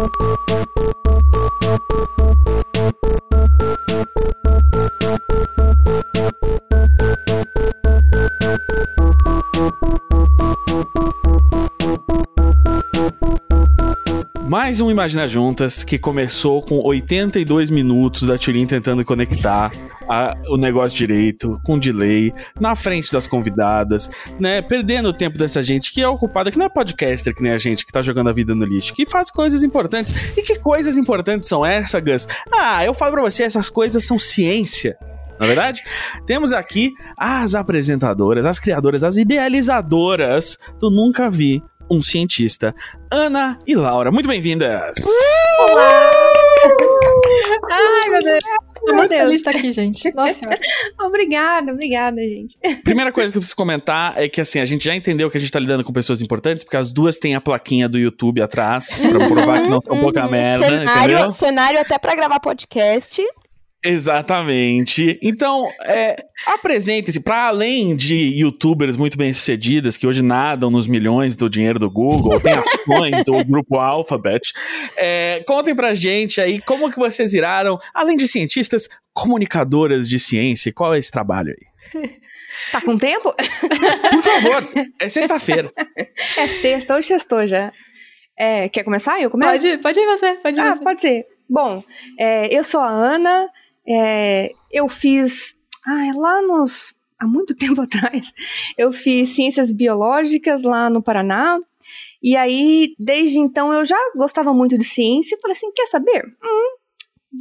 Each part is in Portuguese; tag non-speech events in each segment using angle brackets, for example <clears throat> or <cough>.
Thank you. Um Imagina Juntas que começou com 82 minutos da Turin tentando conectar a, o negócio direito, com delay, na frente das convidadas, né? Perdendo o tempo dessa gente que é ocupada, que não é podcaster que nem a gente, que tá jogando a vida no lixo, que faz coisas importantes. E que coisas importantes são essas, Gus? Ah, eu falo pra você, essas coisas são ciência. Na é verdade, temos aqui as apresentadoras, as criadoras, as idealizadoras do Nunca Vi um cientista, Ana e Laura. Muito bem-vindas! Olá! Ai, meu Deus! Tô muito Deus. feliz de estar aqui, gente. Nossa <laughs> Obrigada, obrigada, gente. Primeira coisa que eu preciso comentar é que, assim, a gente já entendeu que a gente tá lidando com pessoas importantes, porque as duas têm a plaquinha do YouTube atrás, pra provar que não são pouca uhum. merda, cenário, entendeu? Cenário até pra gravar podcast. Exatamente. Então, é, apresente-se para além de youtubers muito bem sucedidas que hoje nadam nos milhões do dinheiro do Google, tem ações do grupo Alphabet. É, contem pra gente aí como que vocês viraram, além de cientistas, comunicadoras de ciência. Qual é esse trabalho aí? Tá com tempo? Por favor, é sexta-feira. É sexta, hoje sextou já. É, quer começar? Eu começo? Pode, pode ir você, pode ir ah, você. pode ser. Bom, é, eu sou a Ana, é, eu fiz. Ah, lá nos. Há muito <laughs> tempo atrás, eu fiz ciências biológicas lá no Paraná. E aí, desde então, eu já gostava muito de ciência. Falei assim: quer saber? Hum,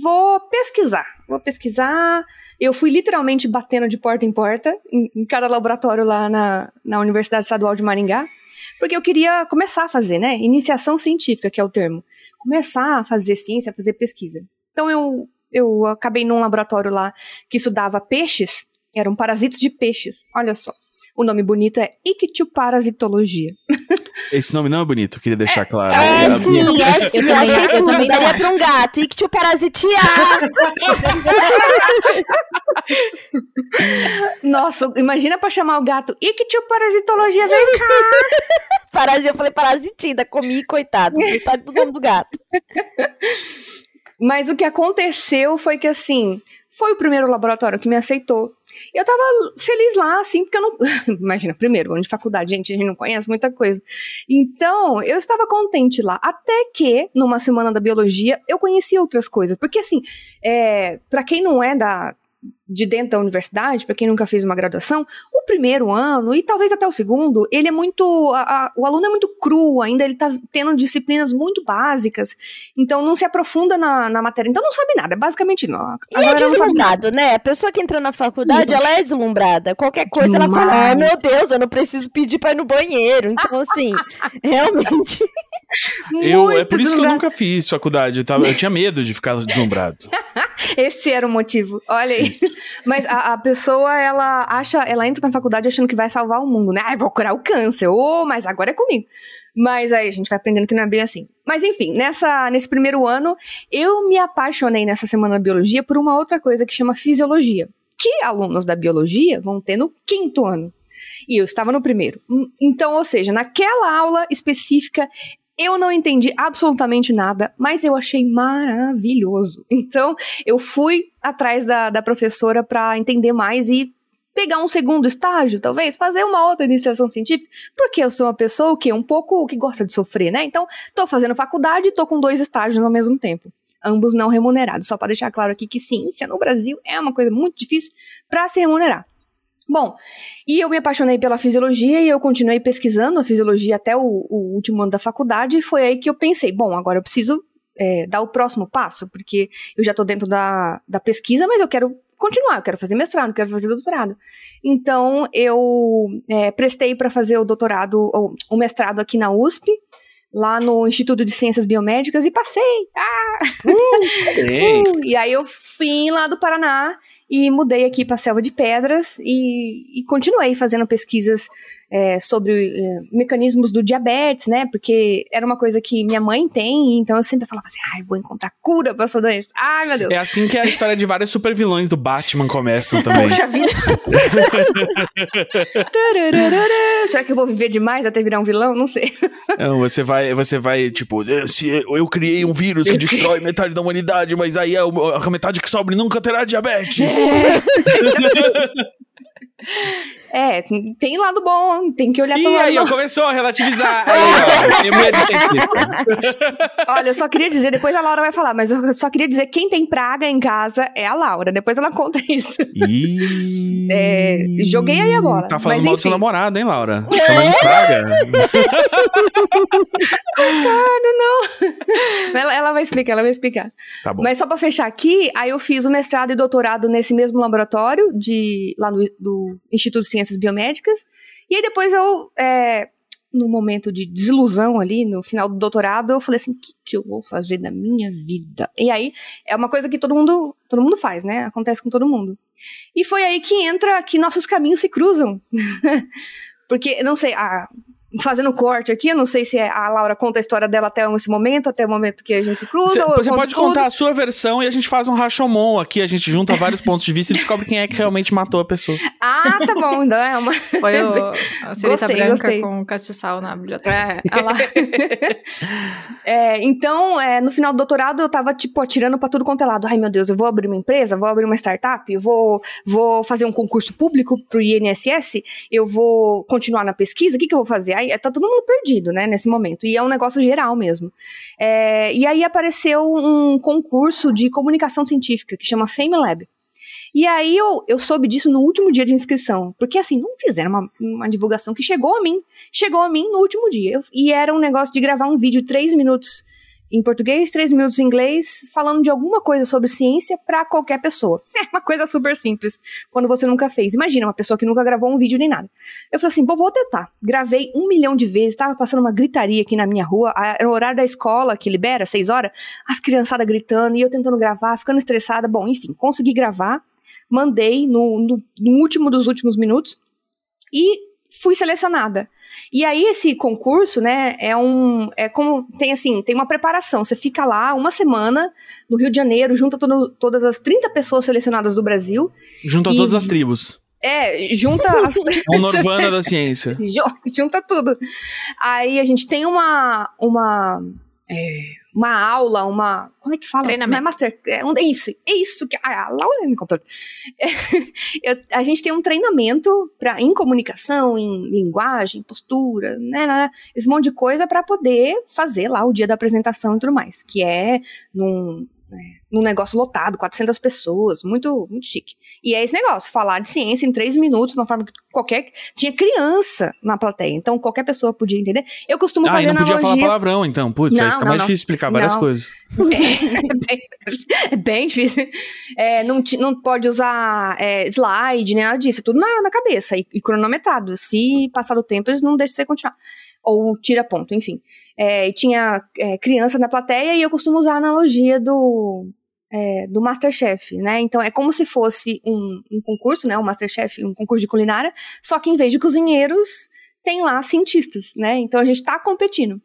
vou pesquisar. Vou pesquisar. Eu fui literalmente batendo de porta em porta, em, em cada laboratório lá na, na Universidade Estadual de Maringá. Porque eu queria começar a fazer, né? Iniciação científica, que é o termo. Começar a fazer ciência, a fazer pesquisa. Então eu eu acabei num laboratório lá que estudava peixes, eram parasitos de peixes. Olha só. O nome bonito é Ictioparasitologia. <laughs> Esse nome não é bonito, queria deixar claro. É, é sim, é sim. Eu também, eu, eu também daria pra um gato. Ictioparasitiar. <laughs> Nossa, imagina pra chamar o gato Ictioparasitologia, vem cá. Parasita, eu falei parasitida, comi, coitado. Coitado do nome do gato. <laughs> Mas o que aconteceu foi que, assim, foi o primeiro laboratório que me aceitou. Eu tava feliz lá, assim, porque eu não. <laughs> Imagina, primeiro, ano de faculdade, gente, a gente não conhece muita coisa. Então, eu estava contente lá. Até que, numa semana da biologia, eu conheci outras coisas. Porque, assim, é, para quem não é da, de dentro da universidade, para quem nunca fez uma graduação, o primeiro ano e talvez até o segundo, ele é muito. A, a, o aluno é muito cru ainda, ele tá tendo disciplinas muito básicas, então não se aprofunda na, na matéria, então não sabe nada, é basicamente não. E é deslumbrado, né? A pessoa que entrou na faculdade, ela é deslumbrada. Qualquer coisa ela fala, ah, meu Deus, eu não preciso pedir para ir no banheiro. Então, assim, <laughs> realmente. eu, é por isso que eu nunca fiz faculdade, eu, tava, eu tinha medo de ficar deslumbrado. <laughs> Esse era o motivo, olha aí. Mas a, a, pessoa, ela acha, ela entra na faculdade achando que vai salvar o mundo, né? Ah, vou curar o câncer, oh, mas agora é comigo. Mas aí a gente vai aprendendo que não é bem assim. Mas enfim, nessa, nesse primeiro ano, eu me apaixonei nessa semana da biologia por uma outra coisa que chama fisiologia. Que alunos da biologia vão ter no quinto ano. E eu estava no primeiro. Então, ou seja, naquela aula específica, eu não entendi absolutamente nada, mas eu achei maravilhoso. <laughs> Então, eu fui atrás da, da professora para entender mais e pegar um segundo estágio, talvez, fazer uma outra iniciação científica, porque eu sou uma pessoa que um pouco que gosta de sofrer, né? Então, tô fazendo faculdade e tô com dois estágios ao mesmo tempo. Ambos não remunerados. Só para deixar claro aqui que ciência no Brasil é uma coisa muito difícil para se remunerar. Bom, e eu me apaixonei pela fisiologia e eu continuei pesquisando a fisiologia até o, o último ano da faculdade, e foi aí que eu pensei, bom, agora eu preciso é, dar o próximo passo, porque eu já estou dentro da, da pesquisa, mas eu quero continuar, eu quero fazer mestrado, eu quero fazer doutorado. Então, eu é, prestei para fazer o doutorado, ou o mestrado aqui na USP, lá no Instituto de Ciências Biomédicas, e passei! Ah! Uh, <laughs> uh, e aí eu vim lá do Paraná, e mudei aqui para Selva de Pedras e, e continuei fazendo pesquisas é, sobre é, mecanismos do diabetes, né? Porque era uma coisa que minha mãe tem, então eu sempre falava assim, ai, vou encontrar cura pra essa doença. Ai, meu Deus. É assim que a história de vários supervilões do Batman começam também. Puxa vida. <laughs> Será que eu vou viver demais até virar um vilão? Não sei. Não, você vai, você vai, tipo, se eu criei um vírus que destrói metade da humanidade, mas aí a, a metade que sobra nunca terá diabetes. É, <laughs> tem lado bom, tem que olhar E lado aí, bom. começou a relativizar. <laughs> Aí, ó, de cientista. Olha, eu só queria dizer, depois a Laura vai falar, mas eu só queria dizer, quem tem praga em casa é a Laura. Depois ela conta <laughs> isso. Ih. É, joguei aí a bola, Tá falando mas mal do seu enfim. namorado, hein, Laura? Chamando de praga. Ela, ela vai explicar, ela vai explicar. Tá bom. Mas só pra fechar aqui, aí eu fiz o mestrado e doutorado nesse mesmo laboratório, de, lá no do Instituto de Ciências Biomédicas. E aí depois eu, é, no momento de desilusão ali, no final do doutorado, eu falei assim, o que, que eu vou fazer da minha vida? E aí, é uma coisa que todo mundo, todo mundo faz, né? Acontece com todo mundo. E foi aí que entra, que nossos caminhos se cruzam. <laughs> Porque, não sei, fazendo corte aqui, eu não sei se é- a Laura conta a história dela até esse momento, até o momento que a gente se cruza. Eu você pode tudo. contar a sua versão e a gente faz um Rashomon aqui, a gente junta vários pontos de vista e descobre quem é que realmente matou a pessoa. Ah, tá bom, então é uma. <laughs> Foi o, a Celita Gostei, Branca gostei. com castiçal na biblioteca. É, lá. <laughs> É, então, é, no final do doutorado, eu tava, tipo, atirando pra tudo quanto é lado. Ai, meu Deus, eu vou abrir uma empresa, vou abrir uma startup, vou, vou fazer um concurso público pro INSS, eu vou continuar na pesquisa, o que, que eu vou fazer? Aí tá todo mundo perdido, né, nesse momento. E é um negócio geral mesmo. É, e aí apareceu um concurso de comunicação científica que chama Fame Lab. E aí eu, eu soube disso no último dia de inscrição. Porque assim, não fizeram uma, uma divulgação que chegou a mim. Chegou a mim no último dia. E era um negócio de gravar um vídeo três minutos em português, três minutos em inglês, falando de alguma coisa sobre ciência pra qualquer pessoa. <laughs> É uma coisa super simples, quando você nunca fez. Imagina, uma pessoa que nunca gravou um vídeo nem nada. Eu falei assim, pô, vou tentar. Gravei um milhão de vezes, tava passando uma gritaria aqui na minha rua, era o horário da escola, que libera, seis horas, as criançadas gritando, e eu tentando gravar, ficando estressada. Bom, enfim, consegui gravar, mandei no, no, no último dos últimos minutos, e fui selecionada. E aí esse concurso, né, é um é como tem assim, tem uma preparação. Você fica lá uma semana no Rio de Janeiro, junta todo- todas as 30 pessoas selecionadas do Brasil. Junta E- todas as tribos. É, junta as <laughs> É um Norvana da ciência. <laughs> Ju- junta tudo. Aí a gente tem uma uma é, uma aula, uma como é que fala? Treinamento. Não é master, é um, isso, é isso que ah, a Laura me completa. É, <laughs> eu- a gente tem um treinamento para em comunicação, em linguagem, postura, né, né, esse monte de coisa para poder fazer lá o dia da apresentação e tudo mais, que é num é, num negócio lotado, 400 pessoas, muito, muito chique. E é esse negócio, falar de ciência em três minutos, de uma forma que qualquer. Tinha criança na plateia, então qualquer pessoa podia entender. Eu costumo Ah, fazer não podia falar analogia. palavrão, então. Putz, aí Não, fica não, mais não. difícil explicar várias coisas. <laughs> É bem, é bem difícil. É, não, não pode usar é, slide, nem nada disso. É tudo na, na cabeça e, e cronometrado. Se passar do tempo, eles não deixam você continuar. Ou tira ponto, enfim. É, tinha é, crianças na plateia e eu costumo usar a analogia do, é, do Masterchef, né? Então é como se fosse um, um concurso, né? Um Masterchef, um concurso de culinária, só que em vez de cozinheiros, tem lá cientistas, né? Então a gente tá competindo.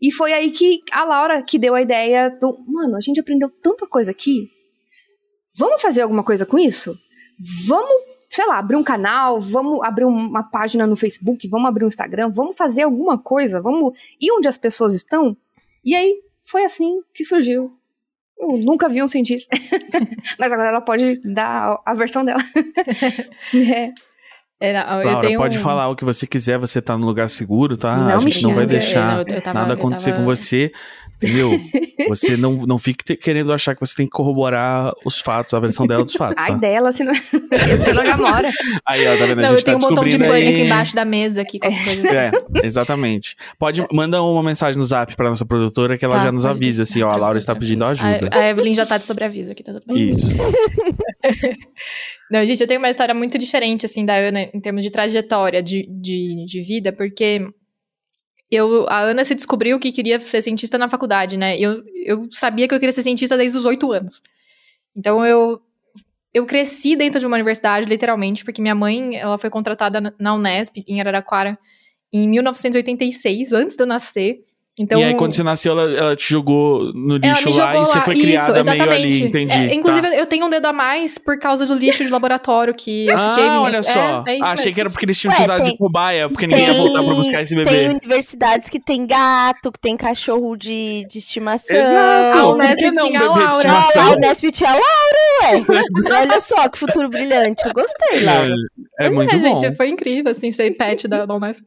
E foi aí que a Laura que deu a ideia do, mano, a gente aprendeu tanta coisa aqui. Vamos fazer alguma coisa com isso? Vamos, sei lá, abrir um canal, vamos abrir uma página no Facebook, vamos abrir um Instagram, vamos fazer alguma coisa, vamos ir onde as pessoas estão. E aí foi assim que surgiu. Eu nunca vi um cientista. <laughs> Mas agora ela pode dar a versão dela. <laughs> É. É, não, eu Laura, tenho pode um- falar o que você quiser, você tá no lugar seguro, tá? Não a me gente não vai deixar Eu- eu tava- nada acontecer tava- com você. Entendeu? <laughs> Você não, não fique te- querendo achar que você tem que corroborar os fatos, a versão dela dos fatos, Ai tá? dela, se não. <laughs> Se não Gamora. Aí, ó, tá vendo? A Não, gente eu tenho tá um botão de pane aí... aqui embaixo da mesa aqui. qualquer coisa. É, <laughs> exatamente. Pode, manda uma mensagem no zap pra nossa produtora que ela Tá, já nos avisa, assim, ó, a Laura está pedindo ajuda. A, a Evelyn já tá de sobreaviso aqui, tá tudo bem. Isso. Não, gente, eu tenho uma história muito diferente, assim, da Ana, em termos de trajetória de, de, de vida, porque eu, a Ana se descobriu que queria ser cientista na faculdade, né? Eu, eu sabia que eu queria ser cientista desde os oito anos. Então, eu eu cresci dentro de uma universidade, literalmente, porque minha mãe, ela foi contratada na- Unesp, em Araraquara, em 1986, antes de eu nascer. Então, e aí, quando você nasceu, ela, ela te jogou no lixo lá e você lá. foi Isso, criada meio ali, exatamente. entendi. É, inclusive, tá. eu tenho um dedo a mais por causa do lixo de laboratório que eu ah, fiquei. olha é, só. é isso Achei mesmo. que era porque eles tinham te Ué, usado de tem- cobaia, porque ninguém ia voltar pra buscar esse bebê. Tem universidades que tem gato, que tem cachorro de, de estimação. Exato. A Por Unesp que não tinha um a bebê de Laura. estimação? A Unesp tinha a Laura, ué. <laughs> Olha só que futuro brilhante. Eu gostei, Laura. É, é muito bom. gente, foi incrível, assim, ser pet da, da Unesp.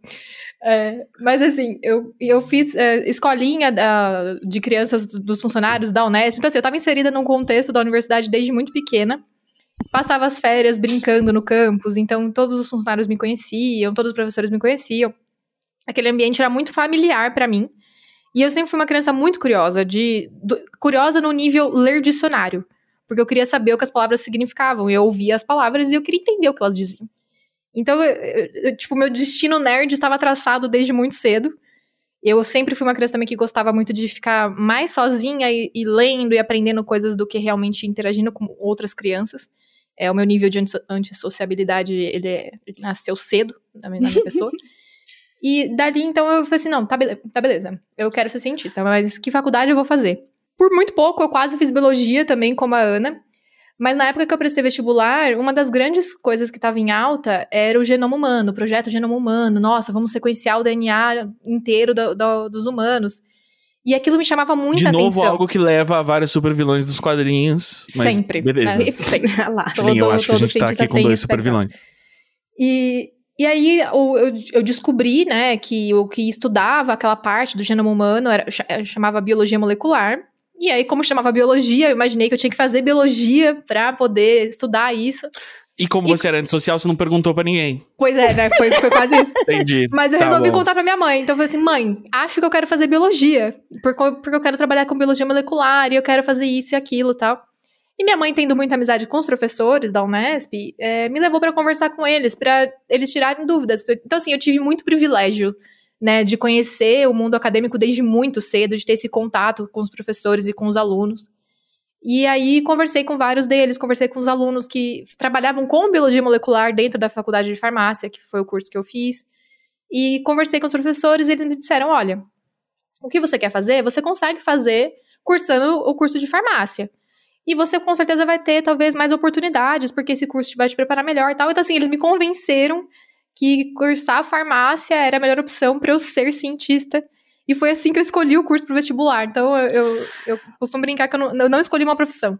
É, mas, assim, eu, eu fiz é, escolinha da- de crianças dos funcionários da Unesp. Então, assim, eu estava inserida num contexto da universidade desde muito pequena. Passava as férias brincando no campus, então todos os funcionários me conheciam, todos os professores me conheciam. Aquele ambiente era muito familiar para mim. E eu sempre fui uma criança muito curiosa, de do- curiosa no nível ler dicionário. Porque eu queria saber o que as palavras significavam. Eu ouvia as palavras e eu queria entender o que elas diziam. Então, eu- eu- tipo, meu destino nerd estava traçado desde muito cedo. Eu sempre fui uma criança também que gostava muito de ficar mais sozinha e, e lendo e aprendendo coisas do que realmente interagindo com outras crianças. É, o meu nível de anti- antissociabilidade, ele, é- ele nasceu cedo na minha, na minha pessoa. <laughs> E dali, então, eu falei assim, não, tá, bele- tá beleza, eu quero ser cientista, mas que faculdade eu vou fazer? Por muito pouco, eu quase fiz biologia também, como a Ana. Mas na época que eu prestei vestibular, uma das grandes coisas que estava em alta era o genoma humano, o projeto Genoma Humano. Nossa, vamos sequenciar o DNA inteiro do- do- dos humanos. E aquilo me chamava muita De novo, atenção. algo que leva a vários supervilões dos quadrinhos. Sempre. Beleza. né? Sempre. <laughs> lá. Todo- Sim, eu acho que a gente tá cientista aqui com dois supervilões. E, e aí eu, eu, eu descobri, né, que o que estudava aquela parte do genoma humano era, cha- chamava biologia molecular. E aí, como chamava biologia, eu imaginei que eu tinha que fazer biologia pra poder estudar isso. E como E- você era antissocial, você não perguntou pra ninguém. Pois é, né? Foi, foi quase isso. <laughs> Entendi. Mas eu Tá resolvi bom. contar pra minha mãe. Então eu falei assim: mãe, acho que eu quero fazer biologia. Porque, eu quero trabalhar com biologia molecular e eu quero fazer isso e aquilo e tal. E minha mãe, tendo muita amizade com os professores da Unesp, eh, me levou pra conversar com eles, pra eles tirarem dúvidas. Então, assim, eu tive muito privilégio, né, de conhecer o mundo acadêmico desde muito cedo, de ter esse contato com os professores e com os alunos. E aí conversei com vários deles, conversei com os alunos que trabalhavam com biologia molecular dentro da faculdade de farmácia, que foi o curso que eu fiz. E conversei com os professores e eles me disseram: olha, o que você quer fazer, você consegue fazer cursando o curso de farmácia. E você com certeza vai ter, talvez, mais oportunidades, porque esse curso vai te preparar melhor e tal. Então, assim, eles me convenceram que cursar farmácia era a melhor opção para eu ser cientista. E foi assim que eu escolhi o curso pro vestibular. Então, eu, eu, eu costumo brincar que eu não, eu não escolhi uma profissão.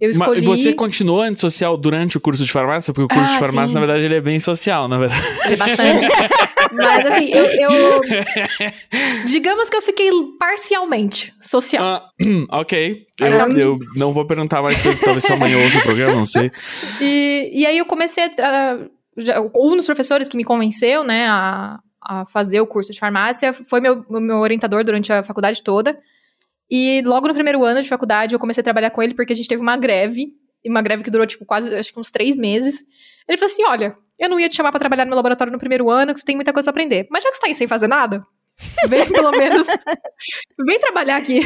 Eu Mas escolhi. você continuou antissocial durante o curso de farmácia? Porque o curso Ah, de farmácia, sim. na verdade, ele é bem social, na verdade. Ele bastante. <laughs> Mas assim, eu, eu- <laughs> Digamos que eu fiquei parcialmente social. Ah, <clears throat> ok. Eu, eu não vou perguntar mais coisas. Talvez sua mãe ouça o programa, não sei. <laughs> E, e aí eu comecei a. já- Um dos professores que me convenceu, né, a, a fazer o curso de farmácia foi meu, meu orientador durante a faculdade toda. E logo no primeiro ano de faculdade eu comecei a trabalhar com ele porque a gente teve uma greve. Uma greve que durou, tipo, quase, acho que uns três meses. Ele falou assim: olha, eu não ia te chamar pra trabalhar no meu laboratório no primeiro ano, que você tem muita coisa pra aprender. Mas já que você tá aí sem fazer nada, vem pelo menos. <laughs> vem trabalhar aqui.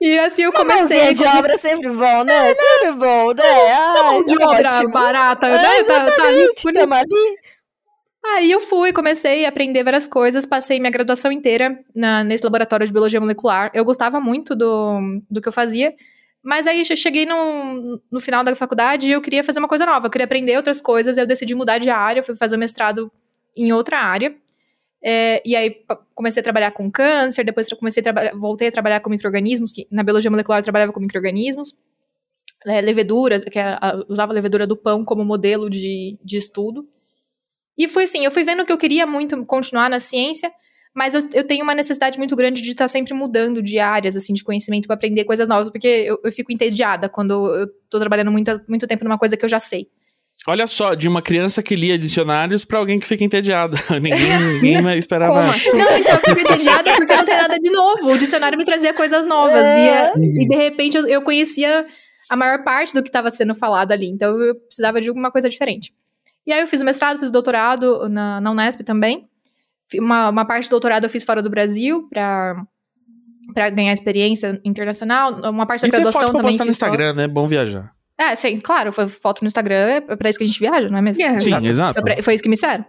E assim eu comecei. Mãozinha de obra é sempre bom, né? Sempre bom, né? Ai, mão de tá obra ótimo. barata, É, né? Tá, tá tamo ali. Aí eu fui, comecei a aprender várias coisas, passei minha graduação inteira na- nesse laboratório de biologia molecular. Eu gostava muito do, do que eu fazia, mas aí eu cheguei no, no final da faculdade e eu queria fazer uma coisa nova, eu queria aprender outras coisas, eu decidi mudar de área, fui fazer o mestrado em outra área. É, e aí comecei a trabalhar com câncer, depois comecei a voltei a trabalhar com micro-organismos, que na biologia molecular eu trabalhava com micro-organismos, é, leveduras, que era, usava a levedura do pão como modelo de, de estudo. E foi assim, eu fui vendo que eu queria muito continuar na ciência, mas eu, eu tenho uma necessidade muito grande de estar sempre mudando de áreas, assim, de conhecimento para aprender coisas novas, porque eu, eu fico entediada quando eu tô trabalhando muito, muito tempo numa coisa que eu já sei. Olha só, de uma criança que lia dicionários pra alguém que fica entediada. <laughs> ninguém, ninguém <laughs> esperava. Como assim? Não, então eu fico entediada porque não tem nada de novo. O dicionário me trazia coisas novas. E, é- e de repente eu, eu conhecia a maior parte do que estava sendo falado ali. Então eu precisava de alguma coisa diferente. E aí eu fiz o mestrado, fiz o doutorado na, na Unesp também. Uma, uma parte do doutorado eu fiz fora do Brasil pra, pra ganhar experiência internacional. Uma parte da E ter graduação foto pra também postar no fiz fora. Instagram, né? Bom viajar. É, sim, claro, foi foto no Instagram, é pra isso que a gente viaja, não é mesmo? É, Sim, exato. exato. Foi, foi isso que me disseram.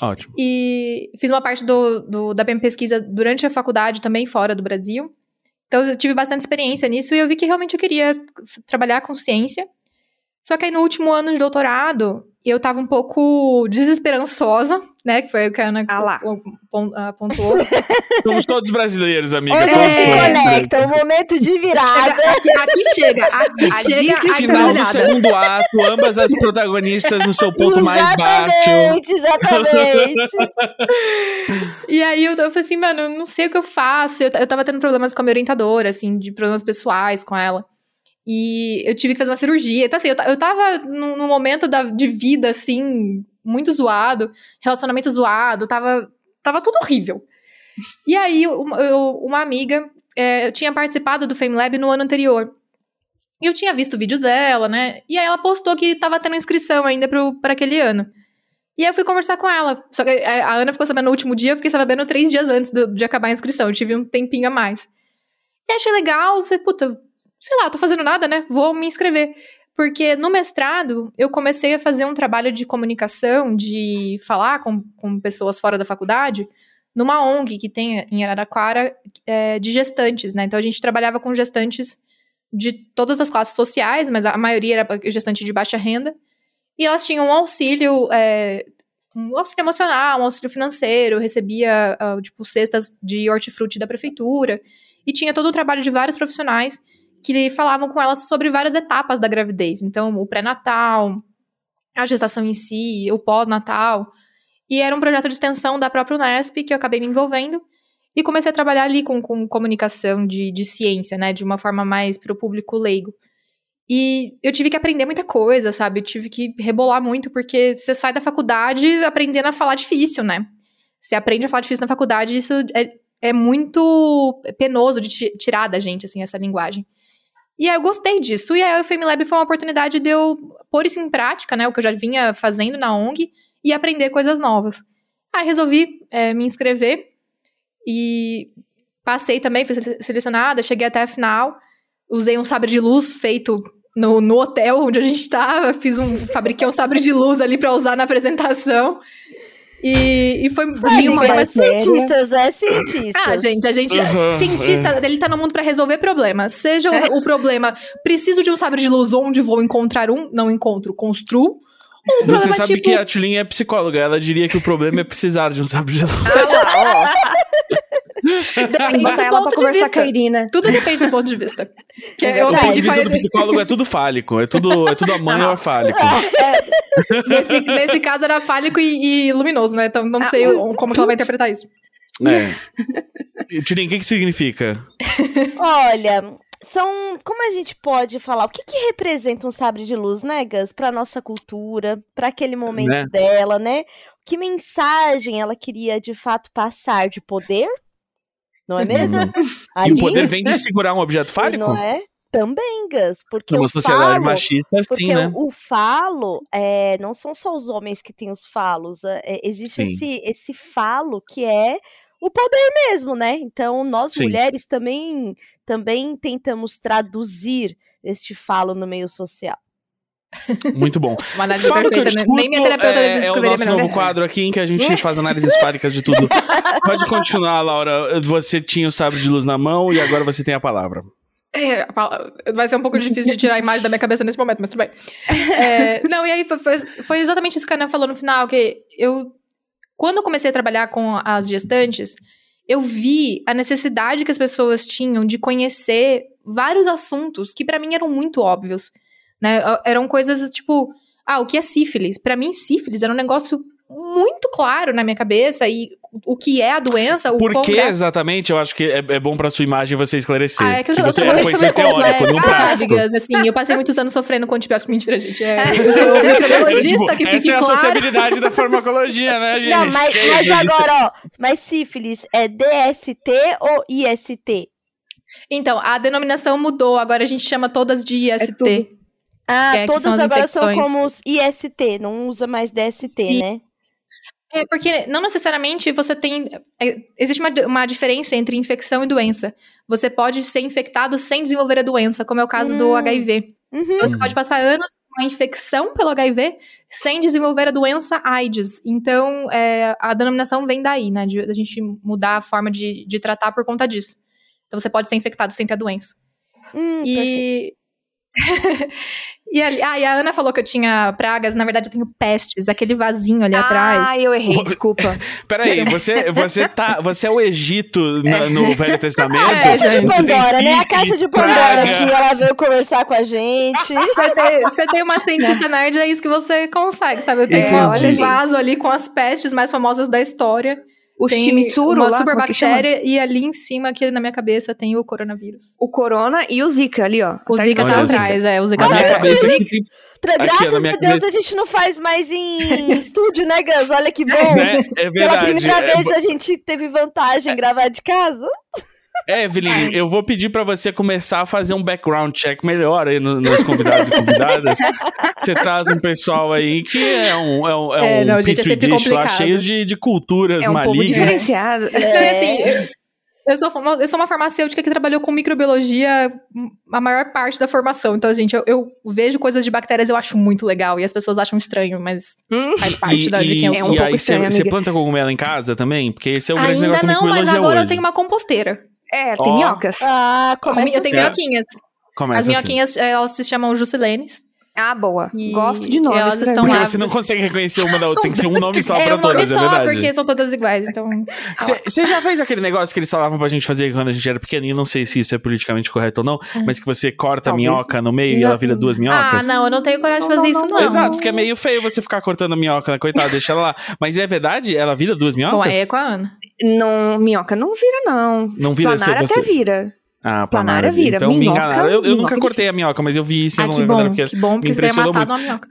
Ótimo. E fiz uma parte do, do- da minha pesquisa durante a faculdade também, fora do Brasil. Então eu tive bastante experiência nisso e eu vi que realmente eu queria trabalhar com ciência. Só que aí no último ano de doutorado, eu tava um pouco desesperançosa, né? Que foi o que a Ana Ah apontou. <laughs> Somos todos brasileiros, amiga. Onde todos se conecta, o momento de virada. aqui, aqui chega, aqui A chega a Final do segundo ato, ambas as protagonistas no seu ponto mais baixo. Exatamente, exatamente. <laughs> E aí eu, eu falei assim, mano, eu não sei o que eu faço. Eu, eu tava tendo problemas com a minha orientadora, assim, de problemas pessoais com ela. E eu tive que fazer uma cirurgia. Então, assim, eu, eu tava num, num momento da, de vida, assim, muito zoado, relacionamento zoado, tava, tava tudo horrível. E aí, uma, eu- uma amiga, é, eu tinha participado do FameLab no ano anterior. E eu tinha visto vídeos dela, né? E aí ela postou que tava tendo inscrição ainda pro, pra aquele ano. E aí eu fui conversar com ela. Só que a a Ana ficou sabendo no último dia, eu fiquei sabendo três dias antes do- de acabar a inscrição. Eu tive um tempinho a mais. E achei legal, falei, puta, sei lá, tô fazendo nada, né? Vou me inscrever. Porque no mestrado, eu comecei a fazer um trabalho de comunicação, de falar com, com pessoas fora da faculdade, numa ONG que tem em Araraquara é, de gestantes, né? Então a gente trabalhava com gestantes de todas as classes sociais, mas a maioria era gestante de baixa renda. E elas tinham um auxílio, é, um auxílio emocional, um auxílio financeiro, recebia, ah, tipo, cestas de hortifruti da prefeitura. E tinha todo o trabalho de vários profissionais que falavam com elas sobre várias etapas da gravidez. Então, o pré-natal, a gestação em si, o pós-natal. E era um projeto de extensão da própria Unesp que eu acabei me envolvendo. E comecei a trabalhar ali com, com comunicação de, de ciência, né? De uma forma mais para o público leigo. E eu tive que aprender muita coisa, sabe? Eu tive que rebolar muito, porque você sai da faculdade aprendendo a falar difícil, né? Você aprende a falar difícil na faculdade, isso é, é muito penoso de ti- tirar da gente, assim, essa linguagem. E aí eu gostei disso. E aí o FameLab foi uma oportunidade de eu pôr isso em prática, né? O que eu já vinha fazendo na ONG e aprender coisas novas. Aí resolvi é, me inscrever e passei também, fui se- selecionada, cheguei até a final. Usei um sabre de luz feito no, no hotel onde a gente tava. Fiz um. Fabriquei um sabre de luz ali pra usar na apresentação. E, e foi, foi uma é cientistas, né? Cientistas. ah, gente, a gente. Uhum, cientista, ele tá no mundo pra resolver problemas. Seja o, o problema, preciso de um sabre de luz, onde vou encontrar um? Não encontro, construo. Um Você problema sabe tipo. que a Tulin é psicóloga. Ela diria que o problema é precisar de um sabre de luz. <laughs> Depende do ela pra ponto de conversar com a vista. Irina. Tudo depende do ponto de vista. Que É eu verdade. ponto de vista do psicólogo é tudo fálico. É tudo, é tudo a mãe ou é fálico. nesse, nesse caso era fálico e, e luminoso, né? Então não Ah, sei o- como que ela vai interpretar isso. É. <laughs> Tulin, o que, que significa? Olha, são. Como a gente pode falar? O que, que representa um sabre de luz, né, Gus? Pra nossa cultura, pra aquele momento Né? dela, né? Que mensagem ela queria de fato passar de poder? Não é mesmo? Uhum. E Ali, o poder vem de segurar um objeto <laughs> fálico? Não é? Também, Gus. Porque Numa o sociedade falo, machista, sim, né? o, o falo, é, não são só os homens que têm os falos. é, é, existe Sim. esse, esse falo que é o poder mesmo, né? Então, nós Sim. mulheres também, também tentamos traduzir este falo no meio social. Muito bom. <laughs> Uma análise Fala perfeita, né? escuto Nem minha terapeuta é, é o descobriria nosso melhor. novo quadro aqui em que a gente <laughs> faz análises fálicas de tudo. Pode continuar, Laura. Você tinha o sabre de luz na mão e agora você tem a palavra. É, vai ser um pouco difícil de tirar a imagem da minha cabeça nesse momento, mas tudo bem. É, não, e aí foi, foi- foi exatamente isso que a Ana falou no final, que eu... Quando eu comecei a trabalhar com as gestantes, eu vi a necessidade que as pessoas tinham de conhecer vários assuntos que pra mim eram muito óbvios, né? Eram coisas tipo, ah, o que é sífilis? Pra mim, sífilis era um negócio muito claro na minha cabeça e o que é a doença, o Por que exatamente? Eu acho que é, é bom pra sua imagem você esclarecer. ah, é que eu, que eu você é muito conhecimento muito teórico, não prático. Assim, eu passei muitos anos sofrendo com antibiótico. Mentira, gente. É, <laughs> eu sou microbiologista, Tipo, que fique essa é a claro. sociabilidade da farmacologia, né, gente? Não, mas, mas agora, ó, mas sífilis é DST ou IST? Então, a denominação mudou, agora a gente chama todas de IST. Ah, É, as agora são como os IST, não usa mais DST, Sim. né? É, porque não necessariamente você tem. é, existe uma, uma diferença entre infecção e doença. Você pode ser infectado sem desenvolver a doença, como é o caso do Hum. HIV. Uhum. Então, você pode passar anos com a infecção pelo HIV sem desenvolver a doença AIDS. Então, é, a denominação vem daí, né? De, da gente mudar a forma de, de tratar por conta disso. Então, você pode ser infectado sem ter a doença. Hum, perfeito. E. ali, ah, e a Ana falou que eu tinha pragas. Na verdade, eu tenho pestes, aquele vasinho ali atrás. Ah, eu errei, desculpa. <laughs> Peraí, você, você, tá, você é o Egito na- no Velho Testamento? <laughs> É, Caixa de Você tem Pandora, né? A caixa de Pandora que ela veio conversar com a gente. <laughs> Você tem, você tem uma cientista nerd, é isso que você consegue, sabe? Eu tenho um vaso ali com as pestes mais famosas da história. O tem uma lá, é que chama? bactéria e ali em cima, aqui na minha cabeça, tem o coronavírus. O corona e o zika ali, ó. O Atrás Zika tá atrás, é, o Zika tá atrás. Aqui, Graças a Deus cabeça. a gente não faz mais em <laughs> estúdio, né, Gus? Olha que bom. né? É Pela verdade. primeira É, vez a gente teve vantagem gravar de casa. É, Evelyn, eu vou pedir pra você começar a fazer um background check melhor aí no- nos convidados e convidadas. Você traz um pessoal aí que é um, é um, é É, um não, gente, é petri dish lá complicado. cheio de, de culturas É um povo malignas. diferenciado. Então, assim, eu- eu sou, uma- eu sou uma farmacêutica que trabalhou com microbiologia a maior parte da formação. Então, gente, eu, eu vejo coisas de bactérias eu acho muito legal. E as pessoas acham estranho, mas Hum. faz parte da, de quem eu e, É um sou. e pouco aí você, estranho, você amiga. planta cogumelo em casa também? Porque esse é o grande Ainda negócio da não, mas microbiologia agora eu hoje. tenho uma composteira. É, tem Ó. minhocas. Ah, começa eu tenho É. minhoquinhas. Começa As minhoquinhas, eh, elas se chamam Jusilenes. Ah, boa. E Gosto de nomes. elas estão. Porque lá. você não consegue reconhecer uma da <laughs> outra, tem que ser um nome só é pra um nome todas, é só, verdade. porque são todas iguais. Então, Você já fez aquele negócio que eles falavam pra gente fazer quando a gente era pequenininho? Não sei se isso é politicamente correto ou não, mas que você corta a Talvez. minhoca no meio e Não. ela vira duas ah, minhocas. não, eu não tenho coragem de Não, fazer não, isso, não, não. Exato, porque é meio feio você ficar cortando a minhoca, né? Coitada, deixa ela lá. Mas é verdade? Ela vira duas minhocas? Bom, aí é com a Ana. Não, minhoca não vira, não. Não vira, Planária você- até vira. Ah, Planária vira. Então Minhoca- enganaram. Eu, eu minhoca nunca é cortei difícil. a minhoca, mas eu vi isso em Ah, algum que bom, que bom, porque Me você teria impressionou matado uma minhoca.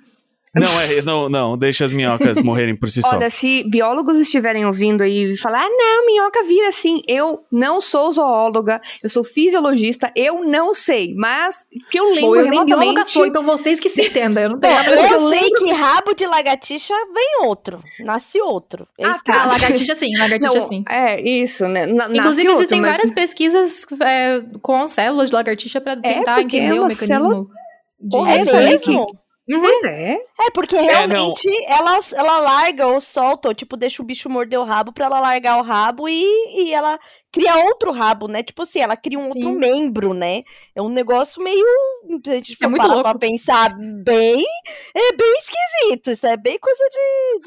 Não, é, não, não, deixa as minhocas <laughs> morrerem por si só. Olha, se biólogos estiverem ouvindo aí e falar, ah, não, minhoca vira assim. Eu não sou zoóloga, eu sou fisiologista, eu não sei. Mas que eu lembro Bom, eu nem bióloga remotamente... sou, então vocês que se <laughs> entendam. Eu não tenho nada eu sei que rabo de lagartixa vem outro. Nasce outro. É Ah, tá. Lagartixa sim, lagartixa Não, sim. É, isso, né? Na- Inclusive, nasce outro, existem mas- várias pesquisas é, com células de lagartixa pra tentar porque entender é o mecanismo. de- Porra, É eu falei que- Pois é. É, porque realmente ela, ela larga ou solta, ou tipo, deixa o bicho morder o rabo pra ela largar o rabo e, e ela cria outro rabo, né? Tipo assim, ela cria um outro Sim. membro, né? É um negócio meio. Se a gente for É muito louco. pra pensar bem, é bem esquisito. Isso é bem coisa de,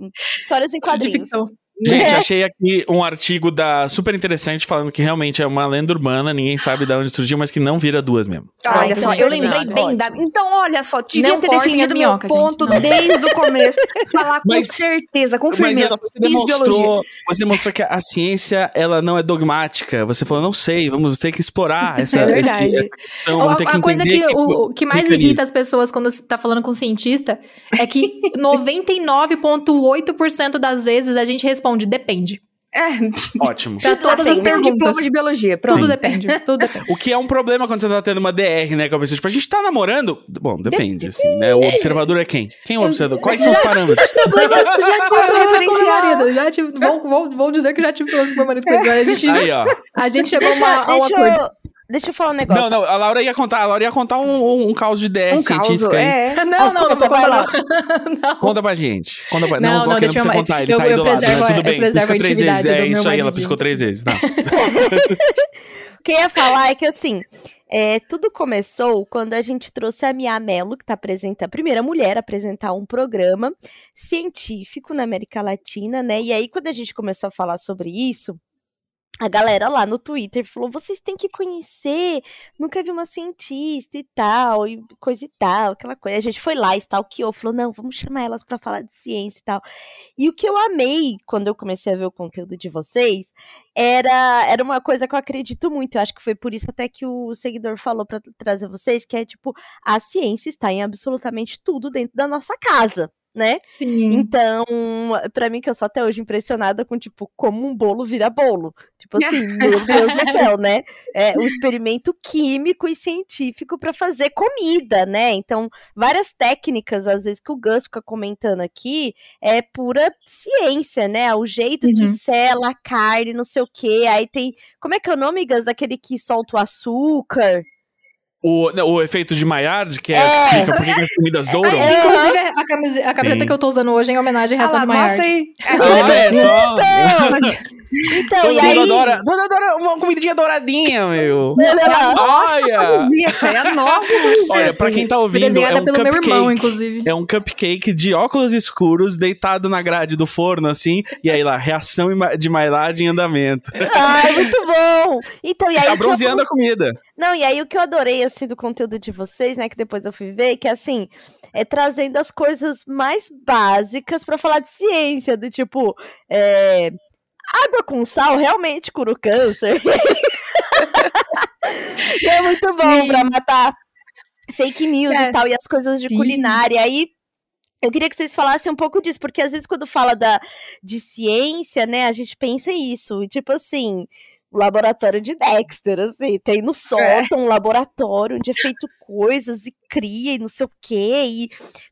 de histórias em de quadrinhos. ficção. Gente, É. achei aqui um artigo da super interessante falando que realmente é uma lenda urbana, ninguém sabe de onde surgiu, mas que não vira duas mesmo. Olha só, eu lembrei ótimo. bem da. Então, olha só, devia Não ter defendido as meu gente, ponto não. desde o começo. <laughs> Falar com Mas- certeza, com Mas firmeza. você Fiz biologia. demonstrou, você demonstrou que a ciência ela não é dogmática. Você falou, não sei, vamos ter que explorar <laughs> essa, É verdade. esse, essa questão, A, vamos ter que a coisa entender que, o, o que mais mecanismo. irrita as pessoas quando você tá falando com um cientista é que <laughs> 99,8% das vezes a gente responde depende. É, Ótimo. Pra todas assim, as um diploma perguntas. de biologia. Pronto. Tudo depende. Tudo depende. O que é um problema quando você tá tendo uma DR, né, com a pessoa? Tipo, a gente tá namorando? Bom, depende, assim, né? O observador é quem? Quem é o observador? Quais são os parâmetros? já tive problemas com meu marido. Já tive, vou, vou, vou dizer que já tive problemas com meu marido. A gente, Aí, ó. a gente chegou a Deixa, uma, um acordo. Deixa eu falar um negócio. Não, não, a Laura ia contar, a Laura ia contar um, um, um caos de DR Um caos, científica aí. é. Não, não, não, conta, vou vai lá. contar. <laughs> não. Não. Conta pra gente. Conta pra... Não, Não, não, não deixa eu- precisa contar, ele eu- tá aí do lado, né? Tudo bem, pisca a três vezes. É do isso aí, ela piscou três vezes. Não. <laughs> O que eu ia falar é que, assim, é, tudo começou quando a gente trouxe a Mia Mello, que tá apresentando, a primeira mulher a apresentar um programa científico na América Latina, né? E aí, quando a gente começou a falar sobre isso, a galera lá no Twitter falou: vocês têm que conhecer, nunca vi uma cientista e tal, e coisa e tal, aquela coisa. A gente foi lá, stalkeou, falou: não, vamos chamar elas para falar de ciência e tal. E o que eu amei quando eu comecei a ver o conteúdo de vocês era, era uma coisa que eu acredito muito. Eu acho que foi por isso até que o seguidor falou para trazer vocês, que é tipo, a ciência está em absolutamente tudo dentro da nossa casa. Né? Sim. Então, pra mim, que eu sou até hoje impressionada com, tipo, como um bolo vira bolo. Tipo <laughs> assim, meu Deus do céu, né? É um experimento químico e científico para fazer comida, né? Então, várias técnicas, às vezes, que o Gus fica comentando aqui, é pura ciência, né? O jeito Uhum. que sela a carne, não sei o quê. Aí tem. Como é que é o nome, Gus, daquele que solta o açúcar? O, não, o efeito de Maillard, que é, É. que explica por que as comidas douram. Ah, inclusive, a camiseta, a camiseta Sim. que eu tô usando hoje é em homenagem à Ah reação lá, do Maillard. aí. Ah, é só. Então, Todo e aí... adora. Todo adora uma comidinha douradinha, meu. Não, não, não. Nossa, Olha! é a nova camiseta. Olha, pra quem tá ouvindo, é desenhada um pelo meu irmão, cupcake. inclusive. É um cupcake de óculos escuros deitado na grade do forno, assim. E aí lá, reação de Maillard em andamento. Ai, muito bom! Então, e aí... Tá bronzeando a comida. Não, e aí o que eu adorei, assim, do conteúdo de vocês, né, que depois eu fui ver, que, assim, é trazendo as coisas mais básicas pra falar de ciência, do tipo, é, água com sal realmente cura o câncer. <laughs> E é muito bom pra matar fake news É. e tal, e as coisas de Sim. culinária. Aí eu queria que vocês falassem um pouco disso, porque às vezes quando fala da, de ciência, né, a gente pensa isso, e tipo assim, laboratório de Dexter, assim, tem no sótão um laboratório onde é feito coisas e cria e não sei o quê, e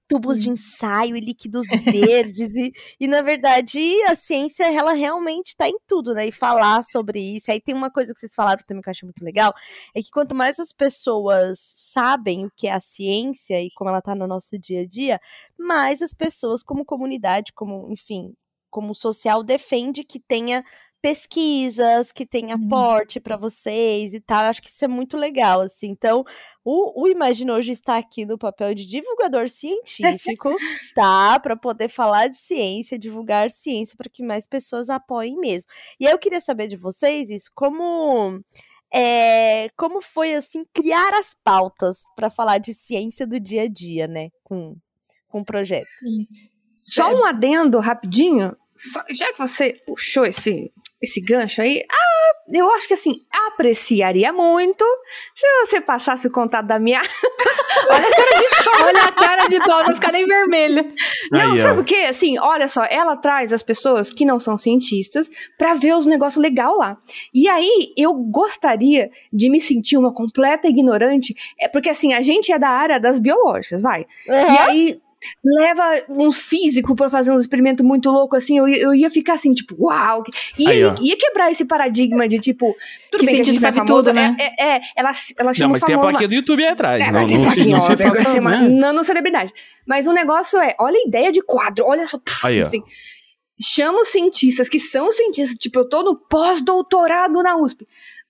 tubos de ensaio e líquidos verdes, e, e na verdade a ciência, ela realmente tá em tudo, né, e falar sobre isso, aí tem uma coisa que vocês falaram também que eu achei muito legal, é que quanto mais as pessoas sabem o que é a ciência e como ela tá no nosso dia a dia, mais as pessoas como comunidade, como, enfim, como social defende que tenha pesquisas, que tenha Uhum. aporte para vocês e tal. Eu Acho que isso é muito legal, assim. Então, o, o Imagina hoje está aqui no papel de divulgador científico, <laughs> tá? Para poder falar de ciência, divulgar ciência para que mais pessoas apoiem mesmo. E aí eu queria saber de vocês isso, como é, como foi assim criar as pautas para falar de ciência do dia a dia, né? Com com o projeto. Só um adendo rapidinho. Só- já que você puxou esse, esse gancho aí, ah, eu acho que assim, apreciaria muito se você passasse o contato da minha. <laughs> Olha a cara de pau, não ficar nem vermelha. Não, Aí, ó. sabe o quê? Assim, olha só, ela traz as pessoas que não são cientistas pra ver os negócios legais lá. E aí, eu gostaria de me sentir uma completa ignorante, é porque assim, a gente é da área das biológicas, vai. E aí leva uns físicos pra fazer uns experimentos muito loucos, assim, eu, ia- eu ia ficar assim, tipo, uau. E Aí, ia, ó. ia quebrar esse paradigma de, tipo, tudo Que bem que a gente cientista não é sabe famoso, tudo, né? É, é, é, ela, ela Não, chama mas os tem a lá. plaquinha do YouTube aí atrás. É, não, não, se, plaquinha, não se vai faça, ser uma né? nanocelebridade. Mas o negócio é, olha a ideia de quadro, olha só. pff, Aí, ó. assim, chama os cientistas que são cientistas, tipo, eu tô no pós-doutorado na USP.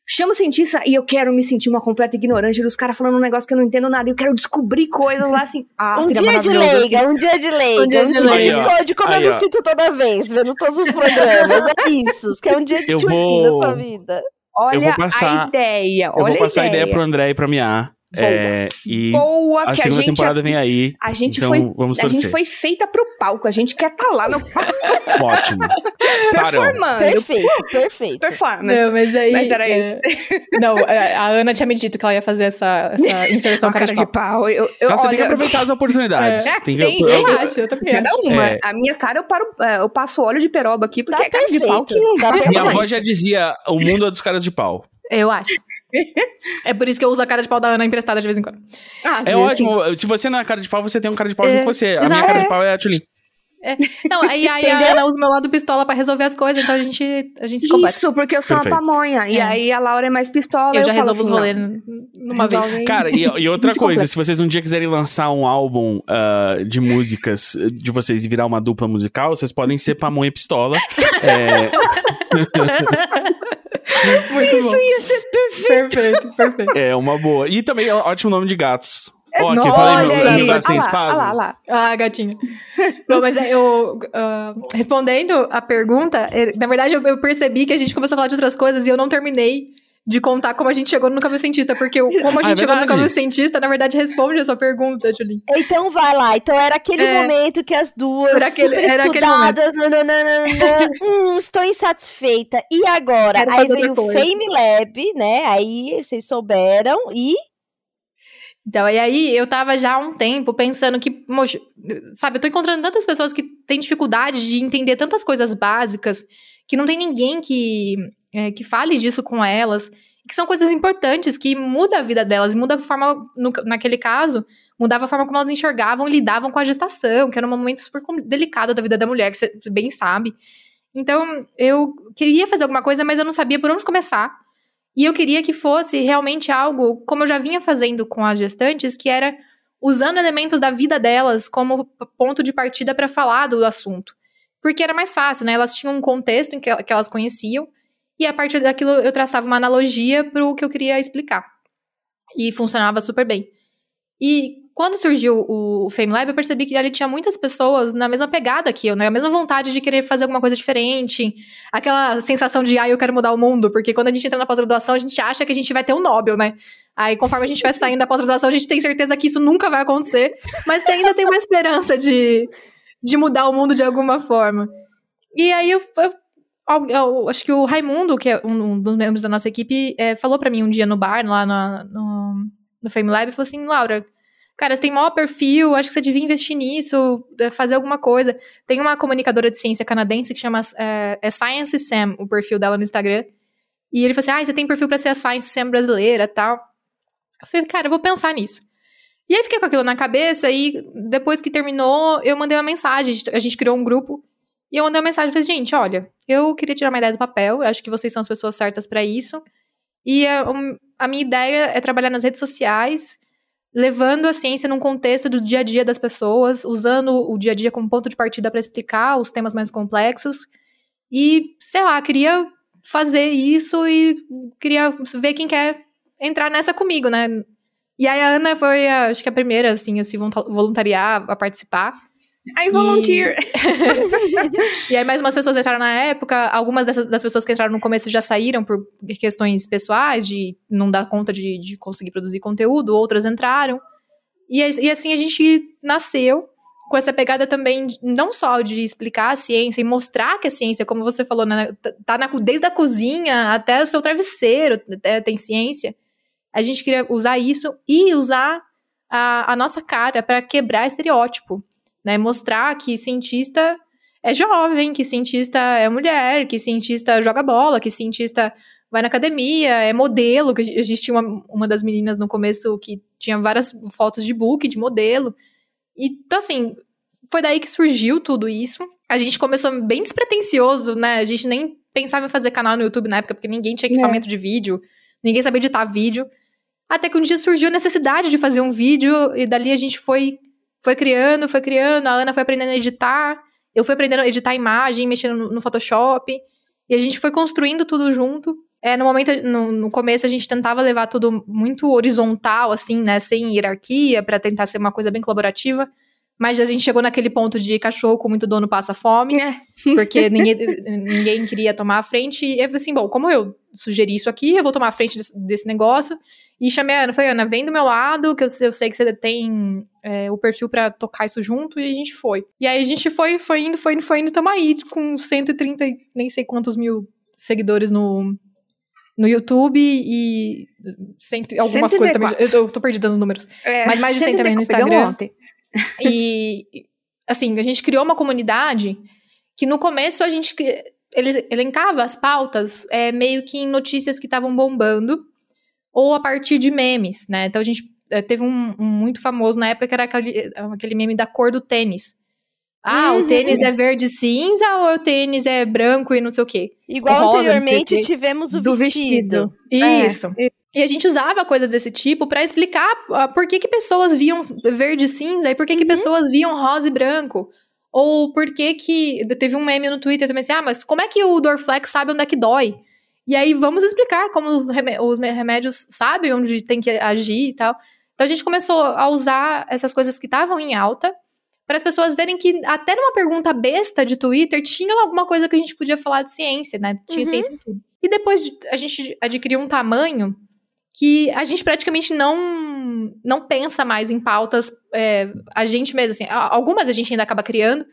Chama o cientista e eu quero me sentir uma completa ignorante dos caras falando um negócio que eu não entendo nada. e Eu quero descobrir coisas lá assim. Ah, Um seria dia de leiga, assim. um dia de leiga, Um dia de de leiga. código, como Aí, eu me ó. sinto toda vez, vendo todos os programas. É isso, que é um dia de Eu vou- na sua vida. Olha Eu vou passar- a ideia. Eu vou passar a ideia ideia pro André e pra Miá. Boa. É, e Boa, a que a segunda gente, temporada vem aí. a gente então foi. vamos A gente foi feita pro palco, a gente quer estar lá no palco, <laughs> Ótimo. Performando. Perfeito, perfeito. Performance. Não, mas aí. Mas era é, isso. <laughs> Não, a a Ana tinha me dito que ela ia fazer essa, essa <laughs> inserção Uma cara, de pau. pau. Eu, eu, você tem que aproveitar as oportunidades. É, tem que, tem, Eu tem. acho, eu também Cada acho. uma. É. A minha cara eu, paro, é, eu passo óleo de peroba aqui, porque Tá é cara de pau que não dá pra Minha avó já dizia: o mundo é dos caras de pau. Eu acho. É por isso que eu uso a cara de pau da Ana emprestada de vez em quando. Ah, É sim, ótimo. Se você não é cara de pau, você tem um cara de pau É, junto com você. A minha cara de pau é a Tulin. Não, aí, aí a? Ana usa o meu lado pistola pra resolver as coisas, então a gente, a gente se completa. Isso, porque eu sou Perfeito. uma pamonha. E É. aí a Laura é mais pistola. Eu Eu, já resolvo os assim, rolês não, numa vez. Cara, e, e outra <laughs> coisa, completa. se vocês um dia quiserem lançar um álbum ah, de músicas de vocês e virar uma dupla musical, vocês podem ser Pamonha e Pistola. É, <laughs> <laughs> Muito Isso bom. ia ser perfeito. Perfeito, perfeito. é uma boa. E também é um ótimo nome de gatos. Ó, aqui, Olha falei, meu, meu gato tem espada. olha lá, olha lá. Ah, gatinha. <laughs> Bom, mas é, eu. ah, respondendo a pergunta, é, na verdade eu, eu percebi que a gente começou a falar de outras coisas e eu não terminei de contar como a gente chegou no Cientista, porque o- como a Ah, é gente chegou no Cientista, na verdade responde a sua pergunta, Julie. Então vai lá. Então era aquele É. momento que as duas Era aquele- super era estudadas, nananana, <laughs> hum, estou insatisfeita. E agora? Quero Aí veio o. Fame Lab, né? Aí vocês souberam e Então, e aí eu tava já há um tempo pensando que, moxa, sabe, eu tô encontrando tantas pessoas que têm dificuldade de entender tantas coisas básicas, que não tem ninguém que, é, que fale disso com elas, que são coisas importantes, que muda a vida delas, muda a forma, no- naquele caso, mudava a forma como elas enxergavam e lidavam com a gestação, que era um momento super delicado da vida da mulher, que você bem sabe. Então, eu queria fazer alguma coisa, mas eu não sabia por onde começar. E eu queria que fosse realmente algo, como eu já vinha fazendo com as gestantes, que era usando elementos da vida delas como ponto de partida para falar do assunto. Porque era mais fácil, né? Elas tinham um contexto em que, que elas conheciam, e a partir daquilo eu traçava uma analogia para o que eu queria explicar. E funcionava super bem. E quando surgiu o Fame Lab, eu percebi que ali tinha muitas pessoas na mesma pegada que eu, né? A mesma vontade de querer fazer alguma coisa diferente. Aquela sensação de, ah, eu quero mudar o mundo. Porque quando a gente entra na pós-graduação, a gente acha que a gente vai ter um Nobel, né? Aí, conforme a gente vai <laughs> saindo da pós-graduação, a gente tem certeza que isso nunca vai acontecer. Mas ainda tem uma esperança de, de mudar o mundo de alguma forma. E aí, eu, eu, eu acho que o Raimundo, que é um, dos membros da nossa equipe, é, falou para mim um dia no bar, lá no, no, no Fame Lab, e falou assim, Laura cara, você tem maior perfil, acho que você devia investir nisso, é, fazer alguma coisa. Tem uma comunicadora de ciência canadense que chama é, é Science Sam, o perfil dela no Instagram. E ele falou assim: ah, você tem perfil para ser a Science Sam brasileira tal. Eu falei, cara, eu vou pensar nisso. E aí fiquei com aquilo na cabeça e depois que terminou, eu mandei uma mensagem. A gente criou um grupo e eu mandei uma mensagem e falei, gente, olha, eu queria tirar uma ideia do papel, eu acho que vocês são as pessoas certas para isso. E a, a minha ideia é trabalhar nas redes sociais levando a ciência num contexto do dia a dia das pessoas, usando o dia a dia como ponto de partida para explicar os temas mais complexos. E, sei lá, queria fazer isso e queria ver quem quer entrar nessa comigo, né? E aí a Ana foi, acho que a primeira, assim, a se voluntariar, a participar. I volunteer! E... <laughs> e aí mais umas pessoas entraram na época, algumas dessas, das pessoas que entraram no começo já saíram por questões pessoais, de não dar conta de, de conseguir produzir conteúdo, outras entraram. E, e assim a gente nasceu com essa pegada também, não só de explicar a ciência e mostrar que a ciência, como você falou, né, tá na, desde a cozinha até o seu travesseiro tem ciência. A gente queria usar isso e usar a, a nossa cara para quebrar estereótipo né? Mostrar que cientista é jovem, que cientista é mulher, que cientista joga bola, que cientista vai na academia, é modelo, que a gente tinha uma, uma das meninas no começo que tinha várias fotos de book, de modelo. E, então, assim, foi daí que surgiu tudo isso. A gente começou bem despretensioso, né? A gente nem pensava em fazer canal no YouTube na época, porque ninguém tinha equipamento é. de vídeo, ninguém sabia editar vídeo. Até que um dia surgiu a necessidade de fazer um vídeo, e dali a gente foi foi criando, foi criando, a Ana foi aprendendo a editar, eu fui aprendendo a editar imagem, mexendo no, no Photoshop, e a gente foi construindo tudo junto. É, no momento, no, no, começo, a gente tentava levar tudo muito horizontal, assim, né, sem hierarquia, para tentar ser uma coisa bem colaborativa. Mas a gente chegou naquele ponto de cachorro com muito dono passa fome, é. porque <laughs> ninguém, ninguém queria tomar a frente. E eu falei assim: bom, como eu sugeri isso aqui, eu vou tomar a frente desse, desse negócio. E chamei a Ana, falei, Ana, vem do meu lado, que eu, eu sei que você tem é, o perfil para tocar isso junto, e a gente foi. E aí a gente foi, foi indo, foi indo, foi indo, tamo aí, com 130, nem sei quantos mil seguidores no, no YouTube e cento, algumas 134. coisas também. Eu, eu tô perdida nos números. É, mas mais de 100 também no Instagram. Ontem. E, assim, a gente criou uma comunidade que no começo a gente ele elencava as pautas é, meio que em notícias que estavam bombando ou a partir de memes, né? Então a gente é, teve um, um, muito famoso na época que era aquele, aquele meme da cor do tênis. Ah, uhum. o tênis é verde cinza ou o tênis é branco e não sei o quê. Igual rosa, anteriormente tivemos o vestido. vestido. Isso. É. E a gente usava coisas desse tipo para explicar uh, por que, que pessoas viam verde e cinza e por que, uhum. que pessoas viam rosa e branco. Ou por que que... Teve um meme no Twitter também assim, ah, mas como é que o Dorflex sabe onde é que dói? E aí vamos explicar como os, os remédios sabem onde tem que agir e tal. Então a gente começou a usar essas coisas que estavam em alta para as pessoas verem que até numa pergunta besta de Twitter tinha alguma coisa que a gente podia falar de ciência, né? Tinha uhum. ciência em tudo. E depois a gente adquiriu um tamanho que a gente praticamente não não pensa mais em pautas é, a gente mesmo assim algumas a gente ainda acaba criando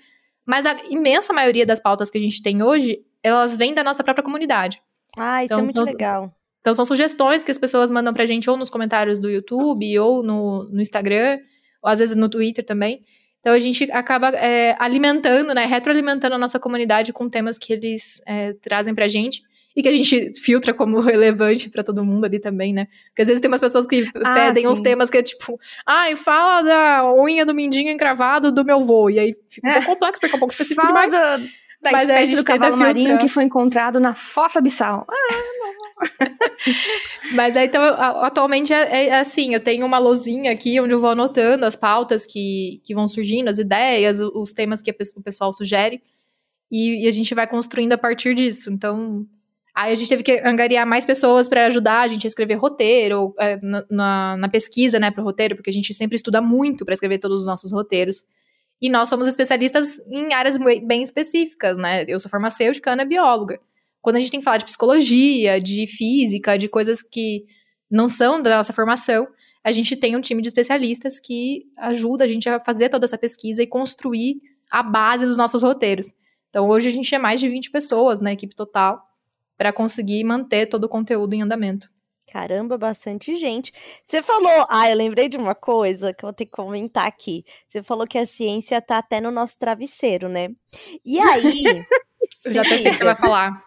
mas a imensa maioria das pautas que a gente tem hoje elas vêm da nossa própria comunidade ah, isso é então, é muito são, legal. Então são sugestões que as pessoas mandam pra gente ou nos comentários do YouTube, ou no, no Instagram, ou às vezes no Twitter também. Então a gente acaba é, alimentando, né, retroalimentando a nossa comunidade com temas que eles é, trazem pra gente e que a gente filtra como <laughs> relevante para todo mundo ali também, né? Porque às vezes tem umas pessoas que ah, pedem sim. uns temas que é tipo, ai, ah, fala da unha do mindinho encravado do meu vô. E aí fica um é. pouco complexo, porque é um pouco específico fala demais. Da, da Mas espécie é do cavalo marinho que foi encontrado na fossa abissal. Ah, <laughs> Mas aí, então, atualmente é, é assim, eu tenho uma lozinha aqui onde eu vou anotando as pautas que, que vão surgindo, as ideias, os temas que o pessoal sugere, e, e a gente vai construindo a partir disso. Então, aí a gente teve que angariar mais pessoas para ajudar a gente a escrever roteiro, é, na, na, na pesquisa, né, pro roteiro, porque a gente sempre estuda muito para escrever todos os nossos roteiros. E nós somos especialistas em áreas bem bem específicas, né? Eu sou farmacêutica, Ana é bióloga quando a gente tem que falar de psicologia, de física, de coisas que não são da nossa formação, a gente tem um time de especialistas que ajuda a gente a fazer toda essa pesquisa e construir a base dos nossos roteiros. Então, hoje a gente é mais de 20 pessoas na equipe total para conseguir manter todo o conteúdo em andamento. Caramba, bastante gente. Você falou, ah, eu lembrei de uma coisa que eu vou ter que comentar aqui. Você falou que a ciência tá até no nosso travesseiro, né? E aí, <laughs> Eu já sei o que você vai falar.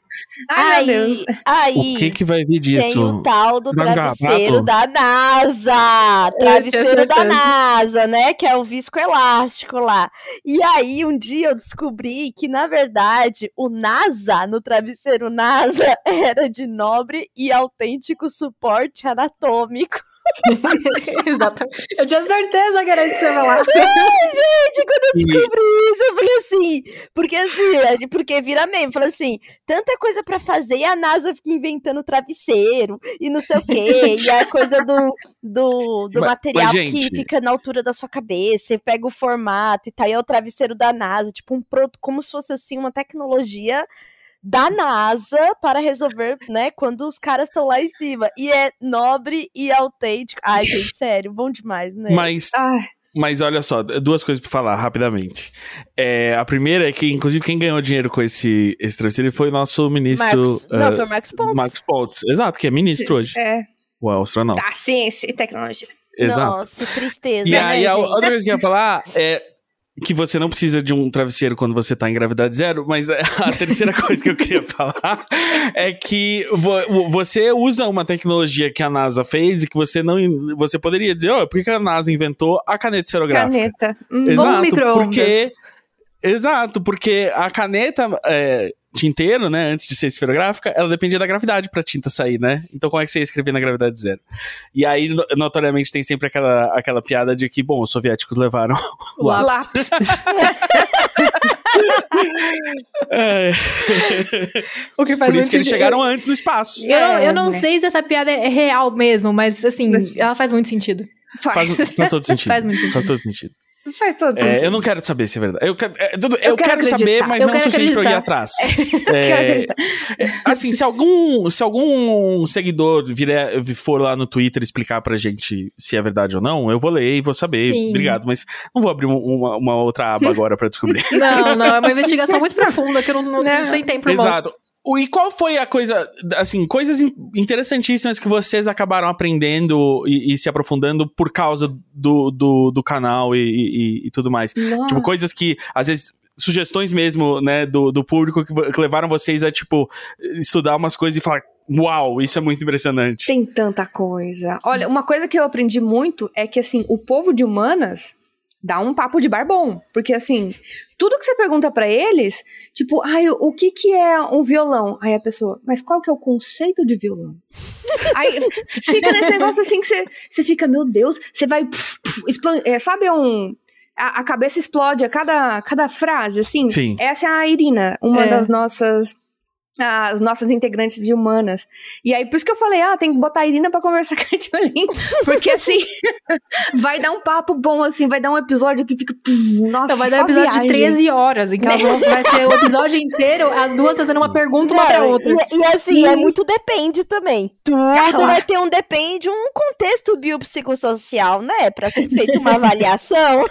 Ai, meu aí, Deus. aí O que que vai vir tem disso? o tal do travesseiro da NASA, travesseiro da. NASA, né? Que é o viscoelástico lá. E aí, um dia eu descobri que, na verdade, o NASA, no travesseiro NASA, <laughs> era de nobre e autêntico suporte anatômico. <laughs> Exatamente. Eu tinha certeza que era isso que você ia falar. Gente, quando eu E- descobri isso, eu falei assim, porque assim, porque vira meme, falei assim, tanta coisa pra fazer e a NASA fica inventando travesseiro e não sei o quê, e a coisa do, do, do Mas- material mas, que gente- fica na altura da sua cabeça, e pega o formato e tá aí é o travesseiro da NASA, tipo um produto, como se fosse assim uma tecnologia da NASA para resolver, né, quando os caras estão lá em cima. E é nobre e autêntico. Ai, gente, <laughs> sério, bom demais, né? Mas, Ai, mas olha só, duas coisas pra falar rapidamente. É, a primeira é que, inclusive, quem ganhou dinheiro com esse, esse travesseiro foi o nosso ministro. Marcos, não, eh, foi o Marcos Pontes. Marcos Pontes. Exato, que é ministro hoje. é, O astronauta. da ciência e tecnologia. Exato. Nossa, tristeza, E né, aí, a gente? outra coisa que eu ia falar é que você não precisa de um travesseiro quando você tá em gravidade zero, mas é, a terceira <laughs> coisa que eu queria falar é que vo- você usa uma tecnologia que a NASA fez e que você não. Você poderia dizer, ó, por que a NASA inventou a caneta esferográfica? Caneta. Hum. Exato, micro-ondas. porque. Exato, porque a caneta é, tinteiro, né, antes de ser esferográfica, ela dependia da gravidade pra tinta sair, né? Então como é que você ia escrever na gravidade zero? E aí, no- notoriamente, tem sempre aquela, aquela piada de que, bom, os soviéticos levaram <laughs> o lápis. Lápis. <laughs> É. O que faz Por isso que eles chegaram antes no espaço. Eu, não- eu não É, né? sei se essa piada é real mesmo, mas assim, ela faz muito sentido. Faz, faz todo <laughs> sentido. Faz muito sentido. Faz todo sentido. Faz todo É, sentido. eu não quero saber se é verdade. Eu quero, é, tudo- eu Eu quero quero saber, mas Eu não o suficiente pra eu ir atrás. <laughs> Quero É, acreditar. Assim, se algum, se algum seguidor vier, for lá no Twitter explicar pra gente se é verdade ou não, eu vou ler e vou saber. Sim. Obrigado, mas não vou abrir um- uma, uma outra aba <laughs> agora pra descobrir. Não, não, é uma <laughs> investigação muito profunda que eu não, não, Não. não sei tempo. Exato. E qual foi a coisa, assim, coisas in- interessantíssimas que vocês acabaram aprendendo e, e se aprofundando por causa do, do, do canal e, e- e tudo mais? Nossa. Tipo, coisas que, às vezes, sugestões mesmo, né, do, do público que, que levaram vocês a, tipo, estudar umas coisas e falar, uau, isso é muito impressionante. Tem tanta coisa. Olha, uma coisa que eu aprendi muito é que, assim, o povo de humanas dá um papo de bar bom. Porque, assim, tudo que você pergunta pra eles, tipo, ai, o que que é um violão? Aí a pessoa, mas qual que é o conceito de violão? <laughs> Aí fica nesse negócio assim que você, você fica, meu Deus, você vai. puf, puf, explan- é, sabe um. A, a cabeça explode a cada, cada frase, assim. Sim. Essa é a Irina, uma É. das nossas. As nossas integrantes de humanas. E aí, por isso que eu falei, ah, tem que botar a Irina pra conversar <laughs> com a Tiolim. Porque assim, <laughs> vai dar um papo bom, assim, vai dar um episódio que fica. Nossa, Então vai dar um episódio viagem. de 13 horas, <laughs> vão- vai ser o episódio inteiro, as duas fazendo uma pergunta uma pra Não, outra. E, e assim, é muito depende também. Tudo vai ter um depende, um contexto biopsicossocial, né? Pra ser feita uma avaliação.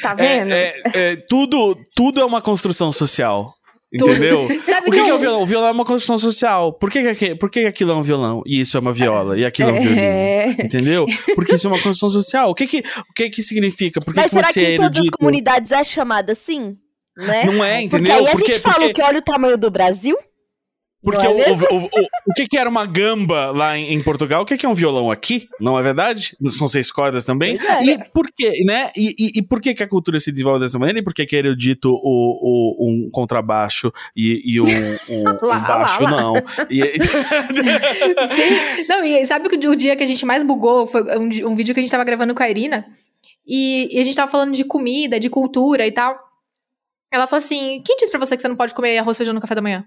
Tá vendo? É, é, é, tudo, tudo é uma construção social. Tudo. Entendeu? <laughs> Sabe O que, que é o violão? O violão é uma construção social. Por que, que, aqui- por que aquilo é um violão? E isso é uma viola? E aquilo é um violino? É. Entendeu? Porque isso é uma construção social. O que que, o que, que significa? Por que, Mas que será você que é em todas as comunidades é chamada assim? Né? Não é, Porque entendeu? aí a Porque- gente fala porque- que olha o tamanho do Brasil. Porque o, é o, o, o, o que, que era uma gamba lá em, em Portugal? O que, que é um violão aqui? Não é verdade? São seis cordas também. É. E por quê, né? E, e, e por que, que a cultura se desenvolve dessa maneira? E por que, que é erudito o, o, um contrabaixo e, e um, um, <laughs> um Lá, baixo lá, lá. não? E, <laughs> Sim. Não, e sabe que o dia que a gente mais bugou foi um, um vídeo que a gente tava gravando com a Irina. E, e a gente tava falando de comida, de cultura e tal. Ela falou assim: quem disse pra você que você não pode comer arroz e feijão no café da manhã?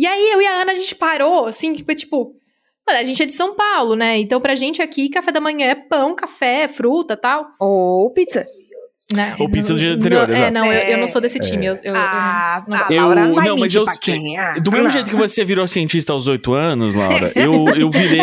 E aí eu e a Ana, a gente parou, assim, que foi tipo. Olha, a gente é de São Paulo, né? Então pra gente aqui, café da manhã é pão, café, fruta tal. Ou pizza. Né? Ou pizza do dia Não- anterior, não, É, não, eu, eu não É. sou desse time. Eu, eu- eu- Ah, não- a Eu- Laura não não, mas eu-? Ah, Do mesmo não. jeito que você virou cientista aos oito anos, Laura, <laughs> eu, eu virei.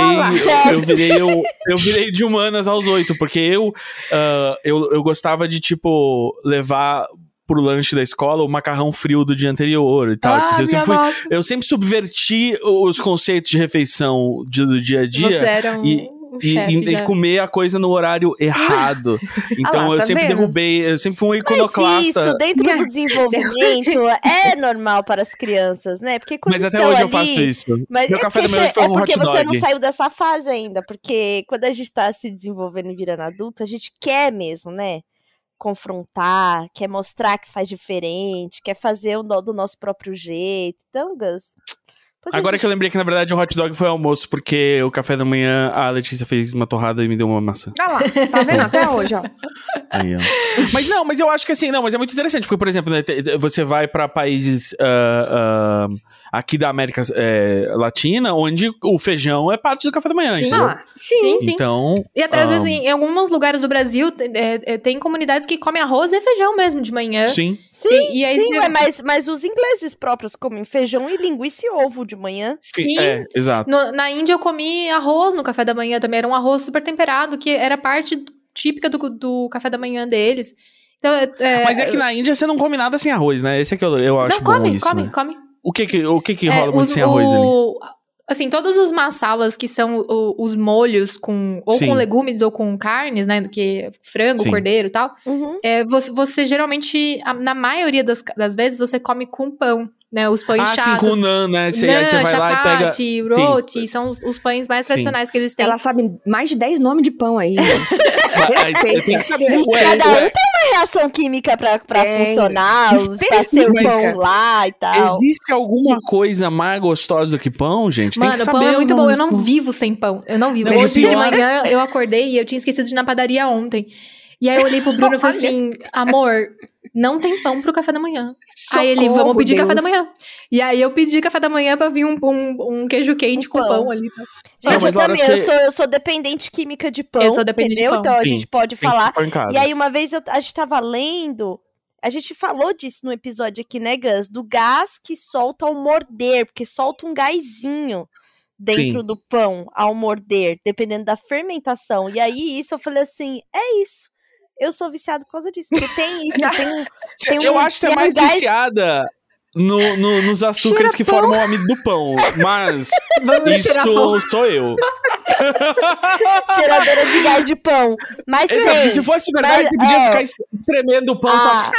Eu virei eu, eu virei de humanas aos oito, porque eu, ah, eu, eu gostava de, tipo, levar pro lanche da escola o macarrão frio do dia anterior e tal. Ah, Tipo, eu, minha sempre fui, eu sempre subverti os conceitos de refeição de- do dia a Você dia. era um, e- um E, chefe e- e comer a coisa no horário errado. <laughs> Então lá, eu tá sempre vendo? derrubei, eu sempre fui um Mas iconoclasta. isso, dentro do <laughs> desenvolvimento, é normal para as crianças, né? Porque quando Mas até hoje eu ali- faço isso. Mas Meu é café da porque- manhã foi é um porque hot você dog. não saiu dessa fase ainda. Porque quando a gente tá se desenvolvendo e virando adulto, a gente quer mesmo, né? Confrontar, quer mostrar que faz diferente, quer fazer o do nosso próprio jeito. Então, Gus. Agora gente- que eu lembrei que, na verdade, o hot dog foi almoço, porque o café da manhã a Letícia fez uma torrada e me deu uma maçã. Olha lá, tá vendo? Até <laughs> hoje, ó. Aí, ó. mas não, mas eu acho que assim, não, mas é muito interessante, porque, por exemplo, né, você vai pra países ah, ah, aqui da América eh, Latina, onde o feijão é parte do café da manhã, Sim. entendeu? Ah, sim. Sim, sim. Então. E até às ah, vezes em alguns lugares do Brasil tem- é, é, tem comunidades que comem arroz e feijão mesmo de manhã. Sim. Sim, E, e aí sim, você- mas, mas os ingleses próprios comem feijão e linguiça e ovo de manhã. Sim. É, exato. No- na Índia eu comi arroz no café da manhã também. Era um arroz super temperado, que era parte típica do, do café da manhã deles. Então, é, é, Mas é que na Índia você não come nada sem arroz, né? Esse é que eu, eu acho Não, bom come, isso, come, né? come. O que que, o que, que É, rola muito os- sem arroz ali? Assim, todos os massalas que são o- os molhos com ou Sim. com legumes ou com carnes, né? Que frango, Sim. cordeiro e tal. Uhum. É, você, você geralmente, a- na maioria das, das vezes, você come com pão, né? Os pães Ah, sim, chatos. com o nan, né? Você, aí você vai lá e pega. roti, são os, os pães mais Sim. tradicionais que eles têm. Ela sabe mais de 10 nomes de pão aí. Aí, <laughs> Tem que saber. Ué, Cada ué, um tem uma reação química pra, pra É, funcionar, os- pra ser o pão lá e tal. Existe alguma coisa mais gostosa do que pão, gente? Tem Mano, que o saber pão é muito bom. Eu não vivo sem pão. Eu não vivo. Não, Hoje pior- de manhã eu acordei e eu tinha esquecido de ir na padaria ontem. E aí eu olhei pro Bruno e falei assim: amor, não tem pão pro café da manhã. aí ele, Socorro, vamos pedir café da Deus. manhã. E aí eu pedi café da manhã pra vir um, um, um queijo quente Um com pão. pão ali. Não, Gente, mas, eu Laura, também, eu, você- sou, eu sou dependente química de pão, Eu sou dependente de entendeu? pão. Então a Sim, gente pode Tem que falar. E aí uma vez eu- a gente tava lendo, a gente falou disso no episódio aqui, né, Gus? Do gás que solta ao morder, porque solta um gásinho dentro Sim. do pão ao morder, dependendo da fermentação. E aí isso eu falei assim, é isso. Eu sou viciado por causa disso, porque tem isso, <laughs> tem tem eu um- acho que você é mais gás- viciada no, no- nos açúcares Cheira que pão. formam o amido do pão. Mas Vamos isso sou eu. <laughs> cheiradora de gás de pão. Mas Exato, se fosse verdade, mas, você podia é. ficar espremendo o pão só A,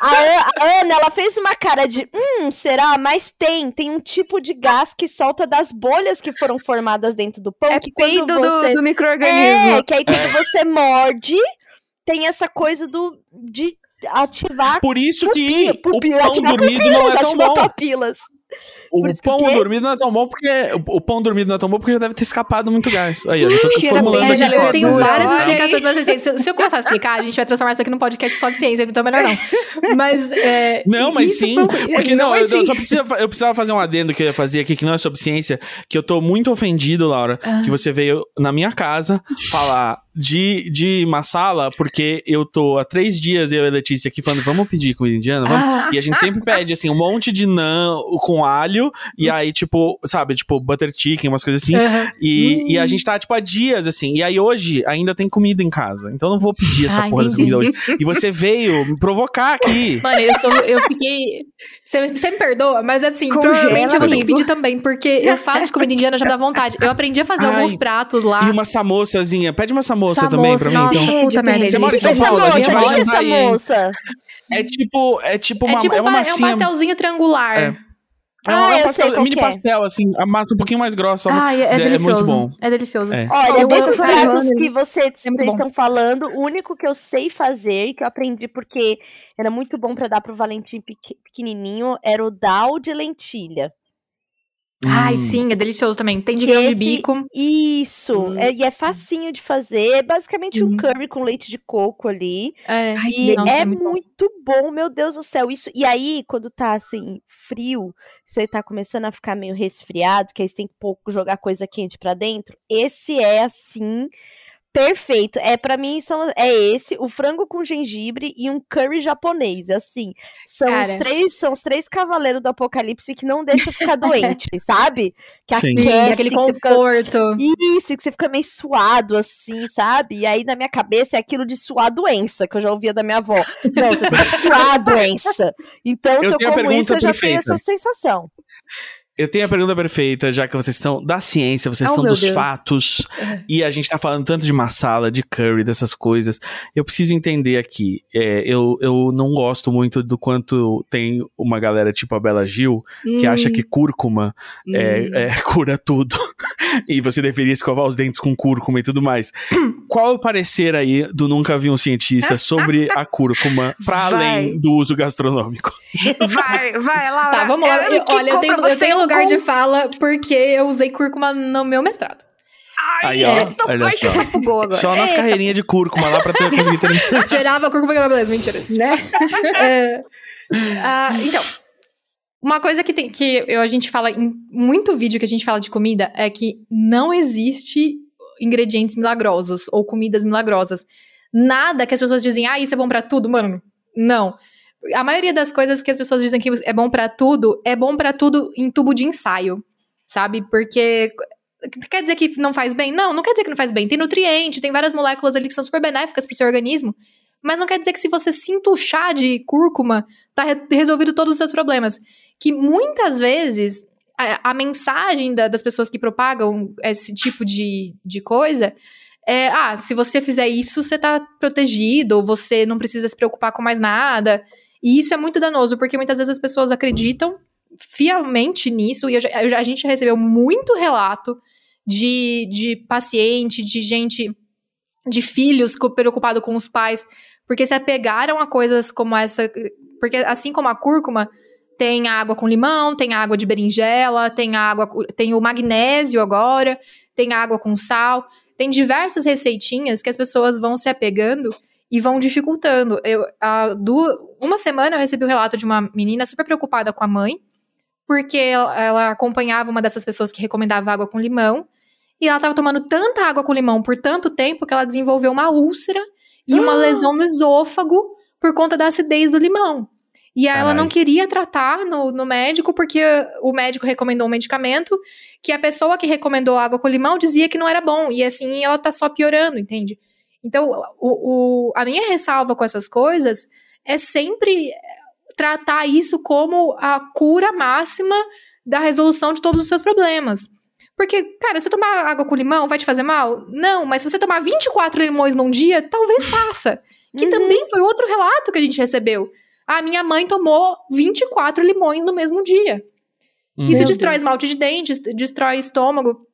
a, An- a Ana, ela fez uma cara de, hum, será? Mas tem, tem um tipo de gás que solta das bolhas que foram formadas dentro do pão. É que quando peido você... do, do micro-organismo. É, que aí quando você morde, tem essa coisa do, de ativar Por isso que pupi- pupi- o pão dormido pupilas, não é tão bom. papilas. O pão dormido não é tão bom porque. O, pão dormido não é tão bom porque já deve ter escapado muito gás. Aí, eu já tô Cheira formulando bem, É, já, eu tenho várias Olha explicações, mas assim, se, se eu começar a explicar, a gente vai transformar isso aqui num podcast só de ciência, então melhor não. Mas. é, Não, mas sim. foi- Porque não, Não, eu, sim. eu só precisava, eu precisava fazer um adendo que eu ia fazer aqui, que não é sobre ciência, que eu tô muito ofendido, Laura, Ah. que você veio na minha casa falar de, de massala, porque eu tô há três dias, eu e a Letícia aqui falando, vamos pedir comida indiana, vamos? Ah. E a gente sempre pede, assim, um monte de naan com alho, e aí, tipo, sabe, tipo, butter chicken, umas coisas assim. Aham. E, e a gente tá, tipo, há dias, assim. E aí hoje ainda tem comida em casa. Então eu não vou pedir essa Ah, porra dessa entendi. comida hoje. E você veio me provocar aqui. Mano, eu, sou, eu fiquei. Você, você me perdoa, mas assim, Congela, provavelmente eu vou ter que pedir também, porque eu falo de comida indiana já me dá vontade. Eu aprendi a fazer Ai, alguns pratos lá. E uma samoçazinha. Pede uma samoça Samoça, também pra mim, nossa, então. puta merda. Você mora em São Essa Paulo? A gente moça, vai é jantar essa aí, moça? É tipo, é tipo uma, é tipo é um, uma pa- é um massinha. pastelzinho triangular. É. É um, Ah, é um eu pastel, mini é. pastel, assim, a massa um pouquinho mais grossa. Ai, é, é delicioso. muito bom. É delicioso. É. Olha, desses pratos que vocês É estão falando, o único que eu sei fazer, que eu aprendi porque era muito bom pra dar pro Valentim pequ- pequenininho, era o dal de lentilha. Ai, Hum. sim, é delicioso também. Tem de Que grão de esse- bico. Isso, Hum. é- e é facinho de fazer, é basicamente um Uhum. curry com leite de coco ali. É, E nossa, é muito bom. muito bom, meu Deus do céu. Isso. E aí, quando tá assim, frio, você tá começando a ficar meio resfriado, que aí você tem que pouco jogar coisa quente pra dentro. Esse é assim. Perfeito. É para mim são é esse, o frango com gengibre e um curry japonês, assim. São os Cara. três, são os três cavaleiros do apocalipse que não deixam ficar <laughs> doente, sabe? Que Sim. Sim, aquece, aquele que você fica conforto. isso, que você fica meio suado, assim, sabe? E aí, na minha cabeça, é aquilo de suar doença, que eu já ouvia da minha avó. Não, você tem que suar a doença. Então, Eu se eu tenho como isso, pergunta eu já tenho perfeita. essa sensação. Eu tenho a pergunta perfeita, já que vocês são da ciência, vocês Oh, são dos Deus. fatos, <laughs> e a gente tá falando tanto de massala, de curry, dessas coisas. Eu preciso entender aqui. é, eu, eu não gosto muito do quanto tem uma galera tipo a Bela Gil, que Hum, acha que cúrcuma é, hum. é, <laughs> cura tudo. <laughs> e você deveria escovar os dentes com cúrcuma e tudo mais. <clears throat> Qual é o parecer aí do Nunca Vi um Cientista <laughs> sobre a cúrcuma, pra Vai. além do uso gastronômico? <laughs> Vai, vai, Laura. Tá, vamos lá. Eu- olha, eu tenho, eu tenho lugar de fala porque eu usei cúrcuma no meu mestrado. Ai, Aí, ó, tô- olha só. Só nas Eita, carreirinhas de cúrcuma lá pra ter, conseguir ter... <laughs> Tirava a cúrcuma e era beleza, mentira. Né? É. Ah, então, uma coisa que tem que eu, a gente fala em muito vídeo que a gente fala de comida é que não existe ingredientes milagrosos ou comidas milagrosas. Nada que as pessoas dizem, ah, isso é bom pra tudo, mano. Não. A maioria das coisas que as pessoas dizem que é bom pra tudo, é bom pra tudo em tubo de ensaio, sabe? Porque quer dizer que não faz bem? Não, não quer dizer que não faz bem. Tem nutriente, tem várias moléculas ali que são super benéficas pro seu organismo. Mas não quer dizer que se você se entuchar de cúrcuma, tá re- resolvido todos os seus problemas. Que muitas vezes a, a mensagem da- das pessoas que propagam esse tipo de, de coisa é: ah, se você fizer isso, você tá protegido, você não precisa se preocupar com mais nada. E isso é muito danoso, porque muitas vezes as pessoas acreditam fielmente nisso, e eu eu a gente recebeu muito relato de, de paciente, de gente, de filhos preocupado com os pais, porque se apegaram a coisas como essa. Porque assim como a cúrcuma, tem água com limão, tem água de berinjela, tem água, tem o magnésio agora, tem água com sal, tem diversas receitinhas que as pessoas vão se apegando e vão dificultando. Eu, há du- uma semana eu recebi um relato de uma menina super preocupada com a mãe, porque ela, ela acompanhava uma dessas pessoas que recomendava água com limão, e ela estava tomando tanta água com limão por tanto tempo que ela desenvolveu uma úlcera e uma Ah! lesão no esôfago por conta da acidez do limão. E aí ela não queria tratar no, no médico porque o médico recomendou um medicamento que a pessoa que recomendou água com limão dizia que não era bom. E assim ela tá só piorando, entende? Então, o, o- a minha ressalva com essas coisas é sempre tratar isso como a cura máxima da resolução de todos os seus problemas. Porque, cara, você tomar água com limão vai te fazer mal? Não, mas se você tomar 24 limões num dia, talvez faça. Que Uhum. também foi outro relato que a gente recebeu. A minha mãe tomou 24 limões no mesmo dia. Isso Meu destrói Deus. esmalte de dente, destrói estômago.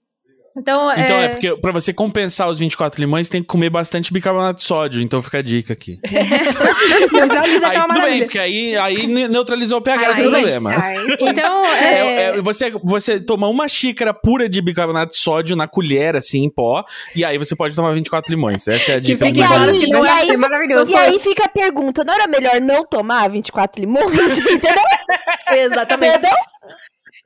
Então, Então é é... porque pra você compensar os 24 limões, tem que comer bastante bicarbonato de sódio. Então fica a dica aqui. <laughs> neutraliza aí é tudo bem, porque aí, aí ne- neutralizou o pH, tem mas- problema. Ai, Então, É, é... é, você, você toma uma xícara pura de bicarbonato de sódio na colher, assim, em pó, e aí você pode tomar 24 limões. Essa é a dica. do E aí, e é aí, maravilhoso. e aí fica a pergunta, não era melhor não tomar 24 limões? <laughs> Entendeu? Exatamente. Entendeu?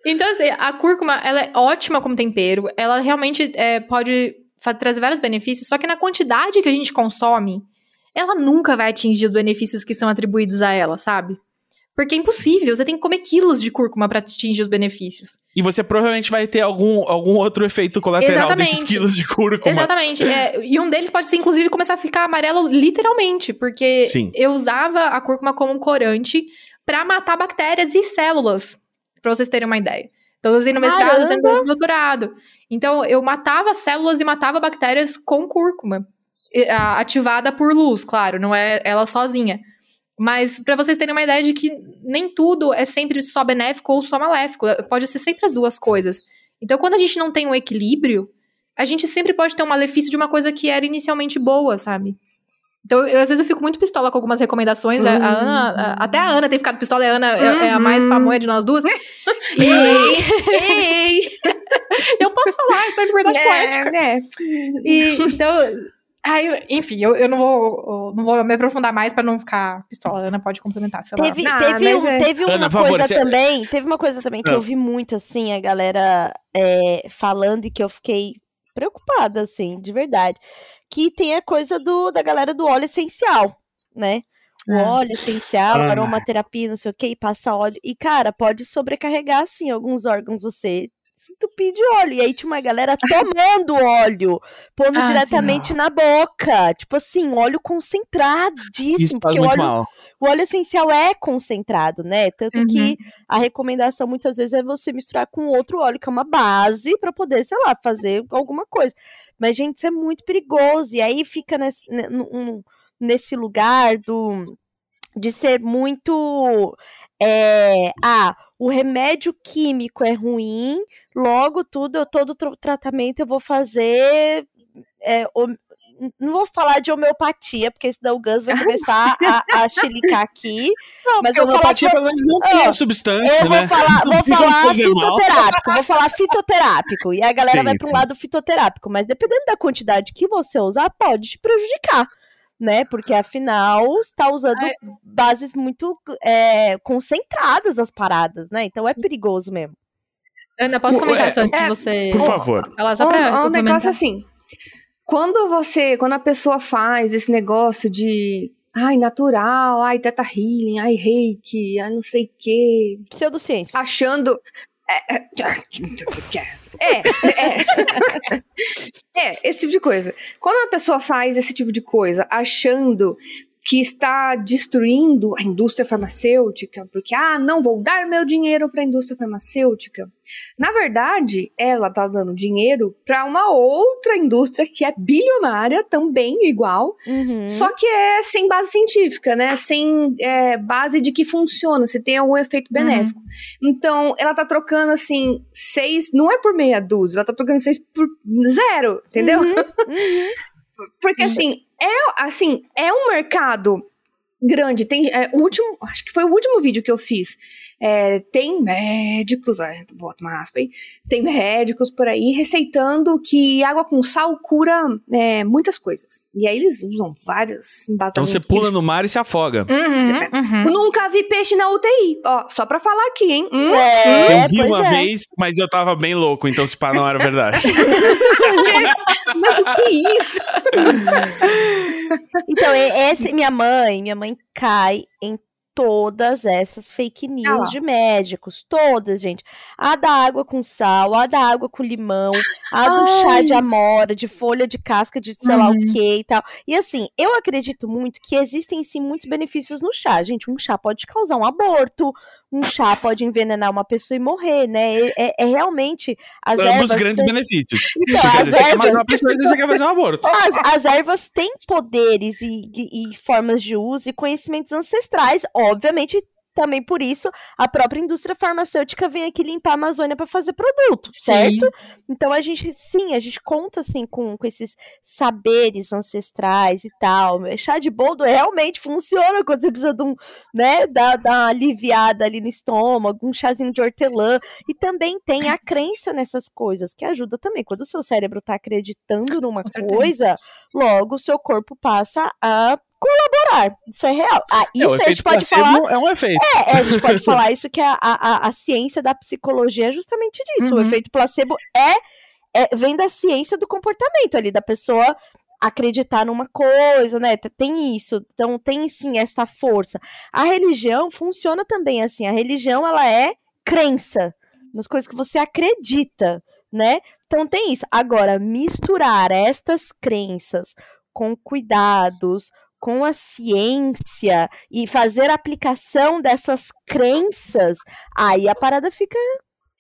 Então, assim, a cúrcuma, ela é ótima como tempero. Ela realmente é, pode trazer vários benefícios, só que na quantidade que a gente consome, ela nunca vai atingir os benefícios que são atribuídos a ela, sabe? Porque é impossível, você tem que comer quilos de cúrcuma pra atingir os benefícios. E você provavelmente vai ter algum, algum outro efeito colateral Exatamente. desses quilos de cúrcuma. Exatamente. é, e um deles pode ser, inclusive, começar a ficar amarelo literalmente, porque Sim. eu usava a cúrcuma como um corante pra matar bactérias e células, pra vocês terem uma ideia. Então, eu usei no mestrado, usei no doutorado. Então, eu matava células e matava bactérias com cúrcuma. Ativada por luz, claro, não é ela sozinha. Mas para vocês terem uma ideia de que nem tudo é sempre só benéfico ou só maléfico, pode ser sempre as duas coisas. Então, quando a gente não tem um equilíbrio, a gente sempre pode ter um malefício de uma coisa que era inicialmente boa, sabe? Então, eu, às vezes eu fico muito pistola com algumas recomendações. A, a Ana, a, até a Ana tem ficado pistola, e a Ana é, é a mais Uhum. pamonha de nós duas. <laughs> <laughs> Ei, ei, <laughs> eu posso falar, isso é liberdade poética. é, é. E, então, aí, enfim, eu, eu não, vou, eu não vou me aprofundar mais pra não ficar pistola. A Ana pode complementar, sei lá. Teve, Ah, teve, um- é- teve uma Ana, por favor, coisa você- também, teve uma coisa também que Ah. eu vi muito, assim, a galera é, falando e que eu fiquei preocupada, assim, de verdade. Que tem a coisa do, da galera do óleo essencial, né? O É. óleo essencial, Ah. aromaterapia, não sei o que, e passa óleo. E, cara, pode sobrecarregar, assim, alguns órgãos você se entupir de óleo. E aí tinha uma galera tomando óleo, pondo Ah, diretamente na boca. Tipo assim, óleo concentradíssimo. Isso porque o óleo mal. o óleo essencial é concentrado, né? Tanto Uhum. que a recomendação muitas vezes é você misturar com outro óleo, que é uma base, para poder, sei lá, fazer alguma coisa. Mas, gente, isso é muito perigoso. E aí fica nesse, nesse lugar do de ser muito. é, ah, o remédio químico é ruim, logo tudo, todo tratamento eu vou fazer. é, não vou falar de homeopatia, porque senão o Gus vai <laughs> começar a, a chilicar aqui. Não, Mas eu vou falar homeopatia que- pelo menos não tem a substância, Eu vou né? falar, <laughs> Não vou falar fazer mal. fitoterápico, vou falar fitoterápico. E a galera Sim, vai para sim. lado fitoterápico, mas dependendo da quantidade que você usar, pode te prejudicar. Né? Porque afinal está usando É. bases muito é, concentradas das paradas, né? Então é perigoso mesmo. Ana, posso comentar é, isso antes é, de você. Por favor. Ela só Um, pra um negócio complementar. assim. Quando você, quando a pessoa faz esse negócio de ai, natural, ai, teta healing, ai, reiki, ai, não sei o quê, Pseudociência. achando. É, é, <laughs> é, é. <laughs> É, esse tipo de coisa. Quando a pessoa faz esse tipo de coisa achando que está destruindo a indústria farmacêutica, porque, ah, não vou dar meu dinheiro para a indústria farmacêutica. Na verdade, ela tá dando dinheiro para uma outra indústria que é bilionária, também igual, Uhum. só que é sem base científica, né? Sem é, base de que funciona, se tem algum efeito benéfico. Então, ela tá trocando, assim, seis... Não é por meia dúzia, ela tá trocando seis por zero, entendeu? Uhum, <laughs> uhum. Porque, assim, é, assim, é um mercado grande. Tem, é, o último... Acho que foi o último vídeo que eu fiz. É, tem médicos, bota uma aspa aí, tem médicos por aí receitando que água com sal cura é, muitas coisas. E aí eles usam vários embasamentos. Então você pula eles- no mar e se afoga. Uhum, uhum. Eu nunca vi peixe na UTI. Ó, só pra falar aqui, hein? Hum? É, eu vi uma é. vez, mas eu tava bem louco, então se pá não era verdade. <laughs> Mas o que é isso? <laughs> Então, é- essa, minha mãe, minha mãe cai em todas essas fake Ah news lá. de médicos, todas, gente. A da água com sal, a da água com limão, a do chá de amora, de folha de casca de sei lá o Uhum. que e tal. E assim, eu acredito muito que existem sim muitos benefícios no chá. Gente, um chá pode causar um aborto, um chá pode envenenar uma pessoa e morrer, né? É, é- é realmente as Ambos ervas grandes têm- benefícios. Então, Porque às vezes você quer matar ervas- uma pessoa, às vezes você quer fazer um aborto. as, as ervas têm poderes e, e- e formas de uso e conhecimentos ancestrais, obviamente. Também por isso, a própria indústria farmacêutica vem aqui limpar a Amazônia para fazer produto, certo? Então a gente, sim, a gente conta assim com, com esses saberes ancestrais e tal. Chá de boldo realmente funciona quando você precisa de um, né, dar uma aliviada ali no estômago, um chazinho de hortelã. E também tem a crença nessas coisas, que ajuda também. Quando o seu cérebro tá acreditando numa coisa, logo o seu corpo passa a colaborar. Isso é real. Ah, É, isso o a gente pode falar. é um efeito. É, é, a gente pode <laughs> falar isso que a, a, a- a ciência da psicologia é justamente disso. O Uhum. efeito placebo é, é- vem da ciência do comportamento ali, da pessoa acreditar numa coisa, né? Tem isso. Então tem sim essa força. A religião funciona também assim. A religião ela é crença nas coisas que você acredita, né? Então tem isso. Agora, misturar estas crenças com cuidados, com a ciência e fazer a aplicação dessas crenças, aí a parada fica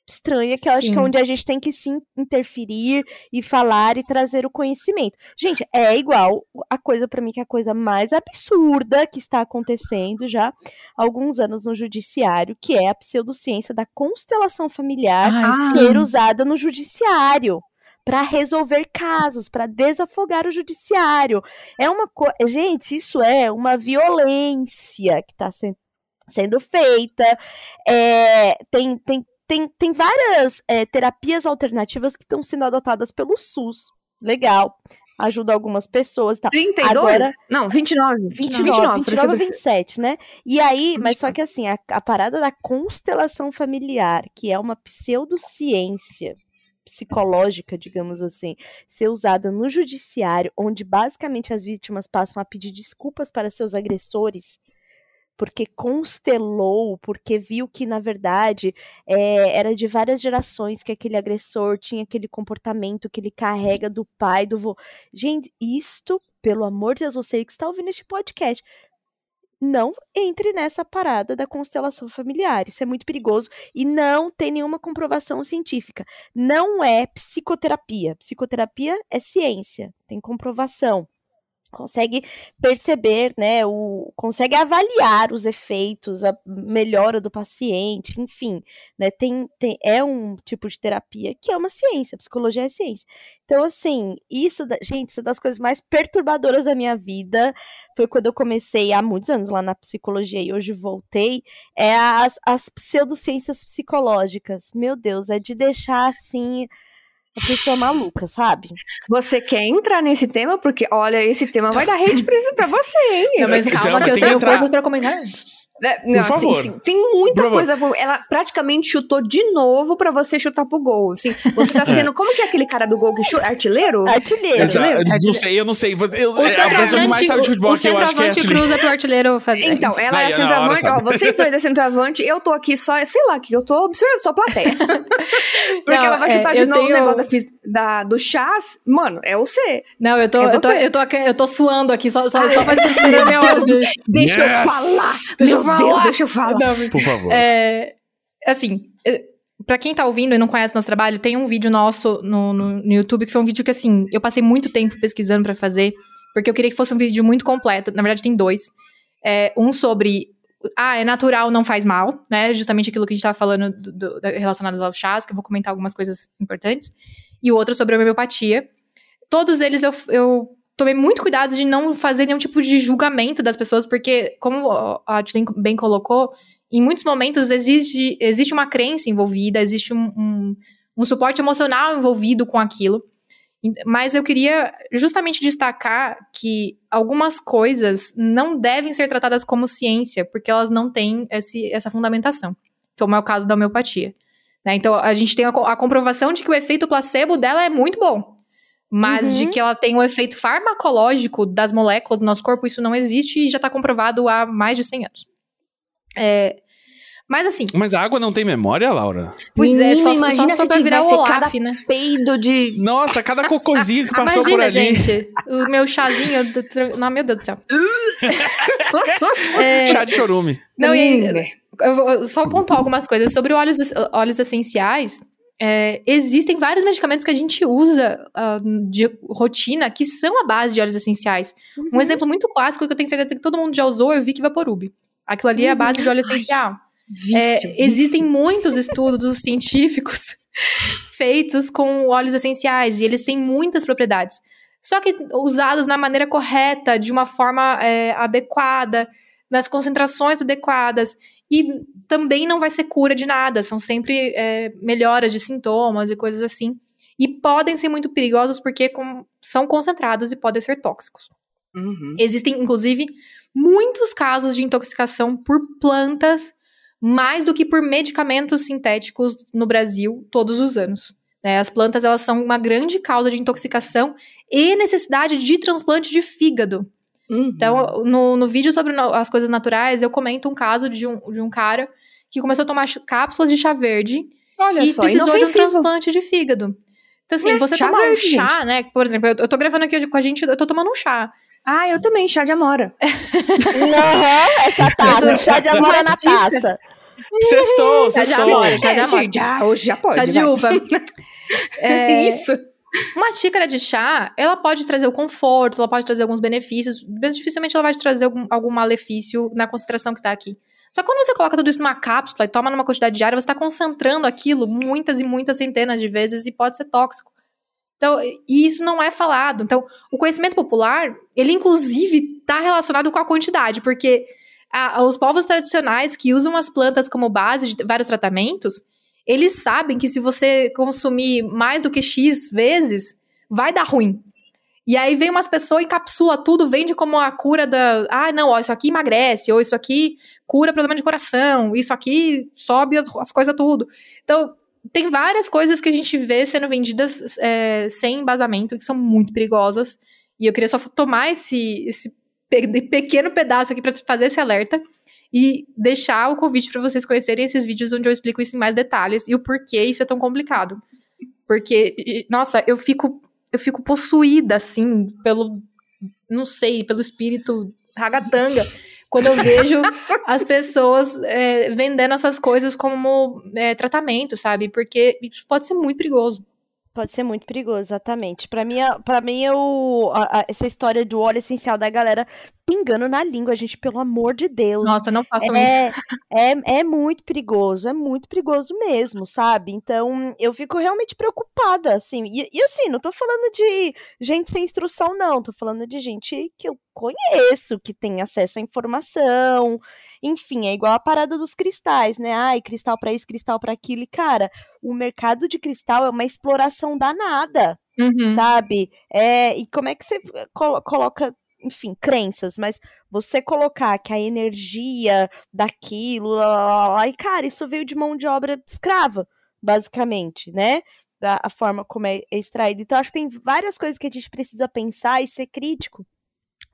estranha, que eu acho que é Sim. onde a gente tem que sim interferir e falar e trazer o conhecimento. Gente, é igual a coisa pra mim que é a coisa mais absurda que está acontecendo já há alguns anos no judiciário, que é a pseudociência da constelação familiar Ai, ser sim. usada no judiciário para resolver casos, para desafogar o judiciário. É uma coisa, gente, isso é uma violência que está sendo sendo feita. É, tem, tem, tem, tem várias é, terapias alternativas que estão sendo adotadas pelo SUS. Legal. Ajuda algumas pessoas tal. 32? Agora- Não, 29. 29, 29, 29 pra ser- 27, né? E aí, mas só 29. que assim, a, a parada da constelação familiar, que é uma pseudociência psicológica, digamos assim, ser usada no judiciário, onde basicamente as vítimas passam a pedir desculpas para seus agressores, porque constelou, porque viu que, na verdade, é, era de várias gerações que aquele agressor tinha aquele comportamento que ele carrega do pai, do vô. Gente, isto, pelo amor de Deus, você que está ouvindo este podcast, não entre nessa parada da constelação familiar. Isso é muito perigoso e não tem nenhuma comprovação científica. Não é psicoterapia. Psicoterapia é ciência, tem comprovação. Consegue perceber, né? O, consegue avaliar os efeitos, a melhora do paciente, enfim, né? Tem, tem, é um tipo de terapia que é uma ciência, psicologia é ciência. Então, assim, isso, gente, isso é das coisas mais perturbadoras da minha vida. Foi quando eu comecei há muitos anos lá na psicologia e hoje voltei. É as, as pseudociências psicológicas. Meu Deus, é de deixar assim a pessoa maluca, sabe? Você quer entrar nesse tema? Porque, olha, esse tema vai dar rede pra, você, hein? Não, mas Esse- Então, calma que eu tenho entrar. coisas pra comentar antes. É, não, favor. sim, sim. Tem muita Por coisa. pra- Ela praticamente chutou de novo pra você chutar pro gol. Assim, você tá <laughs> sendo. Como que é aquele cara do gol que chuta? Artilheiro? Artilheiro. Artilheiro? Não sei, eu não sei. Você- Eu, O é a pessoa que mais sabe de futebol o que eu acho que é centroavante artilheiro. cruza pro artilheiro fazer. Então, ela Aí, é centroavante. Ó, vocês dois é centroavante. Eu tô aqui só, sei lá, que eu tô observando, sou plateia. <laughs> Porque Não, ela vai é, chutar de eu novo o tenho- negócio da, da- do chás. Mano, é o C. Não, eu tô, É eu, tô, eu, tô, eu tô suando aqui, só, só, só Ai, pra suspender meu. Deixa eu falar. Deixa eu Meu Deus, falar. deixa eu falar. Não, Por favor. É, assim, é, pra quem tá ouvindo e não conhece nosso trabalho, tem um vídeo nosso no, no, no YouTube que foi um vídeo que, assim, eu passei muito tempo pesquisando pra fazer, porque eu queria que fosse um vídeo muito completo. Na verdade, tem dois. É, um sobre. Ah, é natural, não faz mal, né? Justamente aquilo que a gente tava falando do, do, da- relacionado ao chás, que eu vou comentar algumas coisas importantes. E o outro sobre a homeopatia. Todos eles eu, eu tomei muito cuidado de não fazer nenhum tipo de julgamento das pessoas, porque, como a Tilly bem colocou, em muitos momentos existe, existe uma crença envolvida, existe um, um, um suporte emocional envolvido com aquilo. Mas eu queria justamente destacar que algumas coisas não devem ser tratadas como ciência, porque elas não têm esse, essa fundamentação, como é o caso da homeopatia. né? Então, a gente tem a, a comprovação de que o efeito placebo dela é muito bom, mas Uhum. de que ela tem um efeito farmacológico das moléculas do nosso corpo, isso não existe e já está comprovado há mais de 100 anos. É, mas assim, Mas a água não tem memória, Laura? pois é, Menino, só, imagina só, só se pra virar o Olaf, cada né? Peido de. Nossa, cada <laughs> cocôzinho que passou por Imagina, ali. gente, o meu chazinho. do Não, meu Deus do céu. <laughs> É, Chá de chorume. não, e Menina. eu vou só pontuar algumas coisas sobre óleos, óleos essenciais. É, existem vários medicamentos que a gente usa ah, de rotina que são a base de óleos essenciais. Um exemplo muito clássico que eu tenho certeza que todo mundo já usou é o Vic Vaporub. Aquilo ali é a Uhum. base de óleo Ai, essencial. Vício, É, vício. existem muitos estudos <laughs> científicos <laughs> feitos com óleos essenciais e eles têm muitas propriedades. Só que usados na maneira correta, de uma forma é, adequada, nas concentrações adequadas. E também não vai ser cura de nada, são sempre é, melhoras de sintomas e coisas assim. E podem ser muito perigosos porque com- são concentrados e podem ser tóxicos. Uhum. Existem, inclusive, muitos casos de intoxicação por plantas, mais do que por medicamentos sintéticos no Brasil todos os anos. né? As plantas elas são uma grande causa de intoxicação e necessidade de transplante de fígado. Uhum. Então, no, no vídeo sobre no- as coisas naturais, eu comento um caso de um, de um cara que começou a tomar cápsulas de chá verde Olha e só, precisou de um transplante de fígado. Então, assim, É, você chá tomar um verde, chá, né? Por exemplo, eu, eu tô gravando aqui com a gente, eu tô tomando um chá. Ah, eu também, chá de amora. <laughs> Aham, essa taça, chá de amora na taça. Sextou, Já, já sextou. mora, já, já É, mora. já, hoje já pode. Chá de vai. uva. <laughs> É, <laughs> Isso. Uma xícara de chá, ela pode trazer o conforto, ela pode trazer alguns benefícios, mas dificilmente ela vai te trazer algum, algum malefício na concentração que tá aqui. Só que quando você coloca tudo isso numa cápsula e toma numa quantidade diária, você tá concentrando aquilo muitas e muitas centenas de vezes e pode ser tóxico. Então, e isso não é falado. Então, o conhecimento popular, ele inclusive tá relacionado com a quantidade, porque a- os povos tradicionais que usam as plantas como base de vários tratamentos, eles sabem que se você consumir mais do que X vezes, vai dar ruim. E aí vem umas pessoas, encapsula tudo, vende como a cura da. Ah, não, ó, isso aqui emagrece, ou isso aqui cura problema de coração, isso aqui sobe as, as coisas tudo. Então, tem várias coisas que a gente vê sendo vendidas é, sem embasamento, que são muito perigosas. E eu queria só tomar esse, esse pe- pequeno pedaço aqui para fazer esse alerta e deixar o convite para vocês conhecerem esses vídeos onde eu explico isso em mais detalhes e o porquê isso é tão complicado. Porque, nossa, eu fico eu fico possuída assim pelo não sei, pelo espírito ragatanga quando eu vejo <laughs> as pessoas é, vendendo essas coisas como é, tratamento, sabe? Porque isso pode ser muito perigoso. Pode ser muito perigoso, exatamente. Pra mim, é- pra mim é o, a- a- essa história do óleo essencial da galera pingando na língua, gente, pelo amor de Deus. Nossa, não façam isso. É, é, é muito perigoso, é muito perigoso mesmo, sabe? Então, eu fico realmente preocupada, assim. E, e assim, não tô falando de gente sem instrução, não. Tô falando de gente que eu conheço, que tem acesso à informação. Enfim, é igual a parada dos cristais, né? Ai, cristal pra isso, cristal pra aquilo. E, cara, o mercado de cristal é uma exploração danada Uhum. sabe? É, e como é que você colo- coloca, enfim, crenças, mas você colocar que a energia daquilo, lá, lá, lá, lá, e cara, isso veio de mão de obra escrava, basicamente, né? Da a forma como é extraído. Então, acho que tem várias coisas que a gente precisa pensar e ser crítico,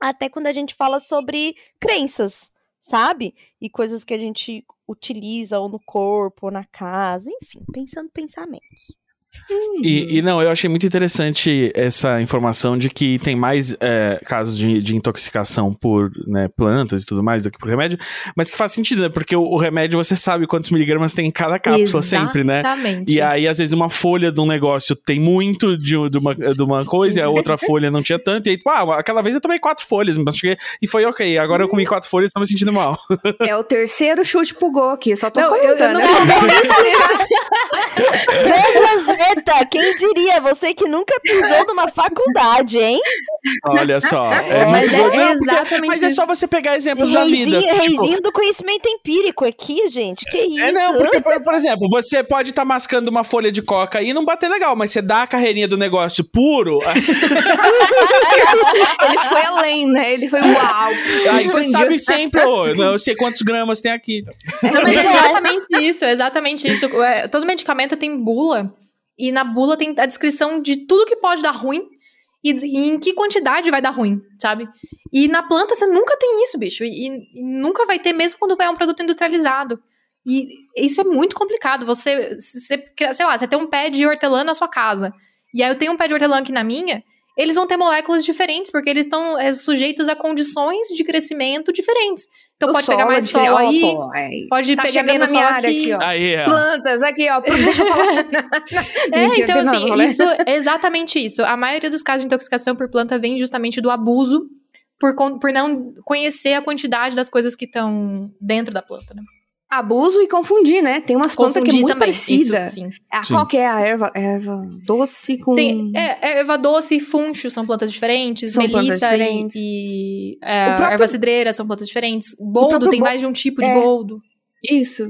até quando a gente fala sobre crenças, sabe? E coisas que a gente utiliza ou no corpo, ou na casa, enfim, pensando pensamentos. E, e não, eu achei muito interessante essa informação de que tem mais é, casos de, de intoxicação por né, plantas e tudo mais do que por remédio, mas que faz sentido, né? Porque o, o remédio você sabe quantos miligramas tem em cada cápsula sempre, né? Exatamente. E aí, às vezes, uma folha de um negócio tem muito de, de, uma, de uma coisa e a outra folha não tinha tanto. E aí, ah, aquela vez eu tomei quatro folhas, mas cheguei, e foi ok. Agora eu comi quatro folhas e tô me sentindo mal. É o terceiro chute pro gol aqui, só tô Não, eu- eu comentando. não né? <laughs> Zeta, quem diria? Você que nunca pisou numa faculdade, hein? Olha só. É Mas muito é bom. Não, porque- exatamente Mas é só você pegar exemplos da vida. Reizinho, Tipo, reizinho do conhecimento empírico aqui, gente. Que isso? É, não, porque, por, por exemplo, você pode estar mascando uma folha de coca e não bater legal, mas você dá a carreirinha do negócio puro, <laughs> Ele foi além, né? Ele foi uau. aí você sabe sempre, ô, eu não sei quantos gramas tem aqui. Não, mas é exatamente isso, é exatamente isso. É, todo medicamento tem bula, e na bula tem a descrição de tudo que pode dar ruim e, e em que quantidade vai dar ruim, sabe? E na planta você nunca tem isso, bicho. E, e nunca vai ter, mesmo quando é um produto industrializado. E isso é muito complicado. Você, você, sei lá, você tem um pé de hortelã na sua casa. E aí eu tenho um pé de hortelã aqui na minha. Eles vão ter moléculas diferentes, porque eles estão é, sujeitos a condições de crescimento diferentes. Então pode pegar mais é sol aí, pô, é. pode Tá pegar menos na minha sol área aqui. aqui, ó. Aí, ó. Plantas, aqui, ó. Deixa eu falar. <laughs> <laughs> É, Mentira, então, assim, não, né? isso é exatamente isso. A maioria dos casos de intoxicação por planta vem justamente do abuso por, por não conhecer a quantidade das coisas que estão dentro da planta, né? Abuso e confundir, né? Tem umas plantas que é Confundir muito também. parecida. Isso, sim. Ah, Sim. qual que é a erva? Erva doce com... Tem, é, erva doce e funcho são plantas diferentes. São plantas melissa diferentes. e, e é, próprio- erva cidreira são plantas diferentes. Boldo tem bo- mais de um tipo de É. boldo. Isso.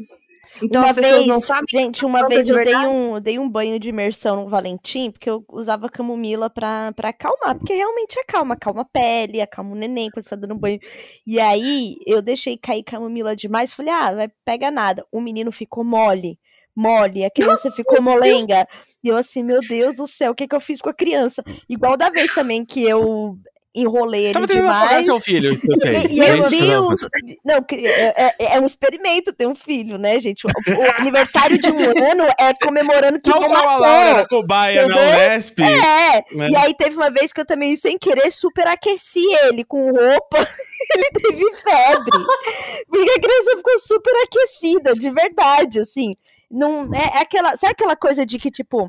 Então Uma as pessoas vez- não sabem. Gente, uma planta vez eu dei um, dei um banho de imersão no Valentim, porque eu usava camomila pra, pra acalmar, porque realmente acalma, acalma a pele, acalma o neném quando você tá dando banho. E aí, eu deixei cair camomila demais, falei, ah, vai pega nada. O menino ficou mole, mole, a criança <laughs> ficou molenga. E eu assim, meu Deus do céu, o que que eu fiz com a criança? Igual da vez também que eu enrolei Você ele tava tentando afogar demais. seu filho, <laughs> eu sei. E- e É eu- isso que eu tava Deus! Não, que- é, é- é um experimento ter um filho, né, gente? O, o aniversário de um <laughs> ano é comemorando que Tal vão a matar. Laura cobaia na? Unesp. É, né? e aí teve uma vez que eu também, sem querer, superaqueci ele com roupa. <laughs> ele teve febre. Porque a criança ficou super aquecida, de verdade, assim. Não, é, é aquela, sabe aquela coisa de que, tipo,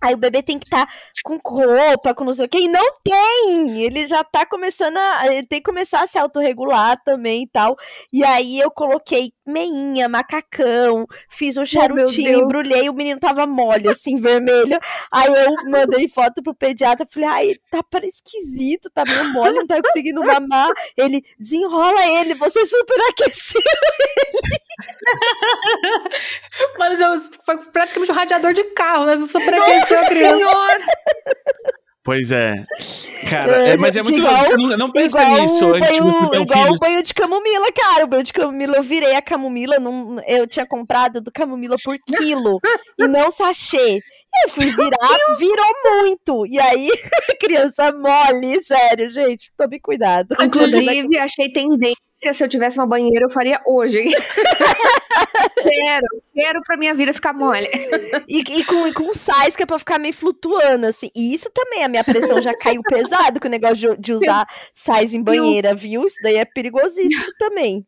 aí o bebê tem que estar com roupa, com não sei o quê, e não tem! Ele já tá começando a. Ele tem que começar a se autorregular também e tal. E aí eu coloquei meinha, macacão, fiz um charutinho, Deus. embrulhei, o menino tava mole, assim, vermelho. Aí eu mandei foto pro pediatra, falei, ai, tá para esquisito, tá meio mole, não tá conseguindo mamar. Ele, desenrola ele, você super aquecido. <laughs> Mas eu, foi praticamente um radiador de carro, né? Você superaqueceu a criança. Pois é. Cara, é, mas é muito Igual- louco. Não, não pensa igual nisso o antes de banho, você ter um igual filho. o banho de camomila, cara. O banho de camomila, eu virei a camomila, não, eu tinha comprado do camomila por quilo e não sachê. Eu fui virar, virou muito. E aí, <laughs> criança mole, sério, gente, tome cuidado. Inclusive, achei tendência. Se eu tivesse uma banheira, eu faria hoje. hein? <laughs> quero, quero pra minha vida ficar mole. E, e com, e com sais que é pra ficar meio flutuando, assim. E isso também, a minha pressão já caiu pesado com o negócio de, de usar <laughs> sais em banheira, viu? Isso daí é perigosíssimo também.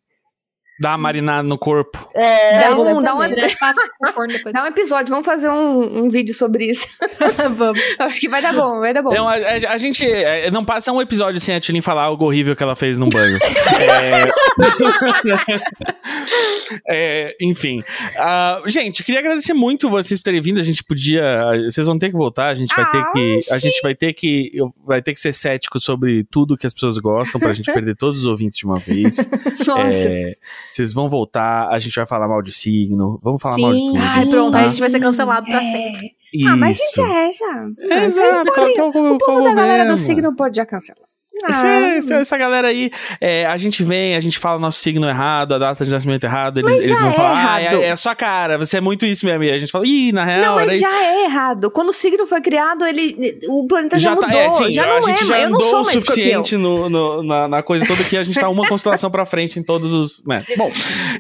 Dá uma marinada no corpo. É, Dá um- dá um-. <laughs> Dá um episódio, vamos fazer um, um vídeo sobre isso. <laughs> Vamos. Acho que vai dar bom, vai dar bom. Não, a, a- a gente é, não passa um episódio sem a Tilin falar algo horrível que ela fez num banho. É, <laughs> é, enfim. Ah, gente, queria agradecer muito vocês por terem vindo. A gente podia. Vocês vão ter que voltar. A gente vai ter Ah, que. A gente vai ter que. Vai ter que ser cético sobre tudo que as pessoas gostam pra gente perder todos os ouvintes de uma vez. Nossa. É, vocês vão voltar, a gente vai falar mal de signo, vamos falar mal de Sim. tudo. Ai, pronto, tá? a gente vai ser cancelado pra sempre. Isso. Ah, mas a gente é, já. É, exato, qual, qual, qual, O povo qual da galera do signo pode já cancelar. Essa, Ah, essa, essa galera aí, é, a gente vem, a gente fala nosso signo errado, a data de nascimento errado, eles, eles já vão é falar, ah, errado. é, é a sua cara, você é muito isso mesmo. E a gente fala, ih, na real, Não, mas isso. já é errado. Quando o signo foi criado, ele, o planeta já, tá, mudou. é, sim, já a não gente é, já mas eu não andou sou o suficiente no, no- na, na coisa toda que a gente tá uma constelação pra frente em todos os. Né? <laughs> Bom,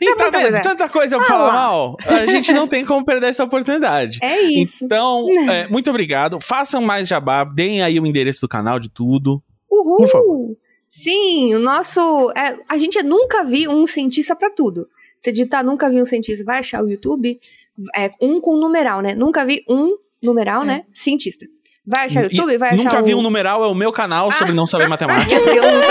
e tá vendo? coisa. Tanta coisa pra Ah falar lá. mal, a gente não tem como perder essa oportunidade. É isso. Então, <laughs> é, muito obrigado. Façam mais jabá, deem aí o endereço do canal de tudo. Uhul! Por favor. Sim, o nosso. é, a gente nunca viu um cientista pra tudo. Você digitar nunca vi um cientista, vai achar o YouTube. É um com numeral, né? Nunca vi um numeral, É. né? Cientista. Vai achar o YouTube, vai achar Nunca o... vi um numeral, é o meu canal sobre não saber matemática. Meu Deus. <laughs>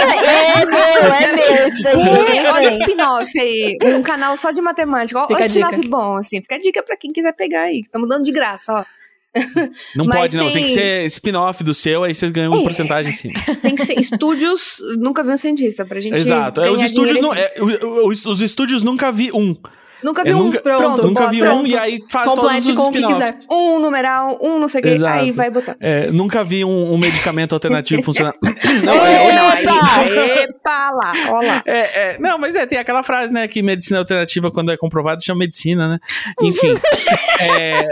É meu, é meu. Isso daí É, olha o spin-off aí, um canal só de matemática. Olha o spin-off bom, assim. Fica a dica pra quem quiser pegar aí. Estamos dando de graça, ó. <laughs> Não Mas pode, não. Tem que ser spin-off do seu, aí vocês ganham uma É. porcentagem em cima. <laughs> Tem que ser estúdios, nunca vi um cientista, pra gente Exato. É, os estúdios não, assim. é, o- o- os, os estúdios nunca vi um. Nunca vi é, um, nunca- pronto, nunca bota. vi um e aí faz todos Complete os com o que quiser. Um numeral, um não sei o que, aí vai botar. É, nunca vi um, um medicamento alternativo <laughs> funcionar. <laughs> não, é, aí, Eita! epa lá, ó lá. É, é, não, mas é, tem aquela frase, né, que medicina alternativa, quando é comprovado, chama medicina, né? Enfim. <laughs> é,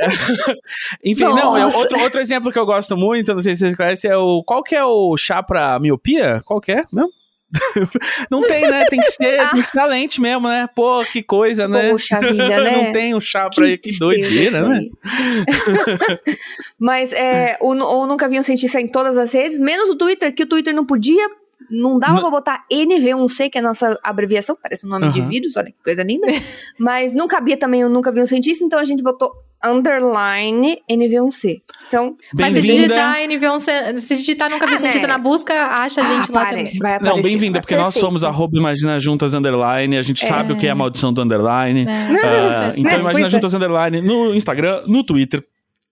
enfim, não, é Nossa. outro, outro exemplo que eu gosto muito, não sei se vocês conhecem, é o. Qual que é o chá pra miopia? Qual que é mesmo? <laughs> não tem, né? Tem que ser, <laughs> tem que ser lente mesmo, né? Pô, que coisa, né? Poxa vida, <laughs> né? não tem um chá pra que, tristeza doideira, isso né? aí. Mas é, o, o nunca vi um cientista em todas as redes, menos o Twitter, que o Twitter não podia, não dava Não- pra botar NV1C, que é a nossa abreviação, parece um nome de Aham. vírus, olha que coisa linda. <laughs> Mas não cabia também o nunca vi um cientista, então a gente botou underline NV1C. Então, Mas se digitar NV11, se digitar nunca vi Ah, cientista né? na busca, acha a gente lá também. aparece, vai Não, aparecer. bem-vinda, porque nós somos arroba Imagina Juntas Underline, a gente sabe o que é a maldição do Underline. É. Ah, <laughs> então, Né? Imagina é. Juntas Underline no Instagram, no Twitter.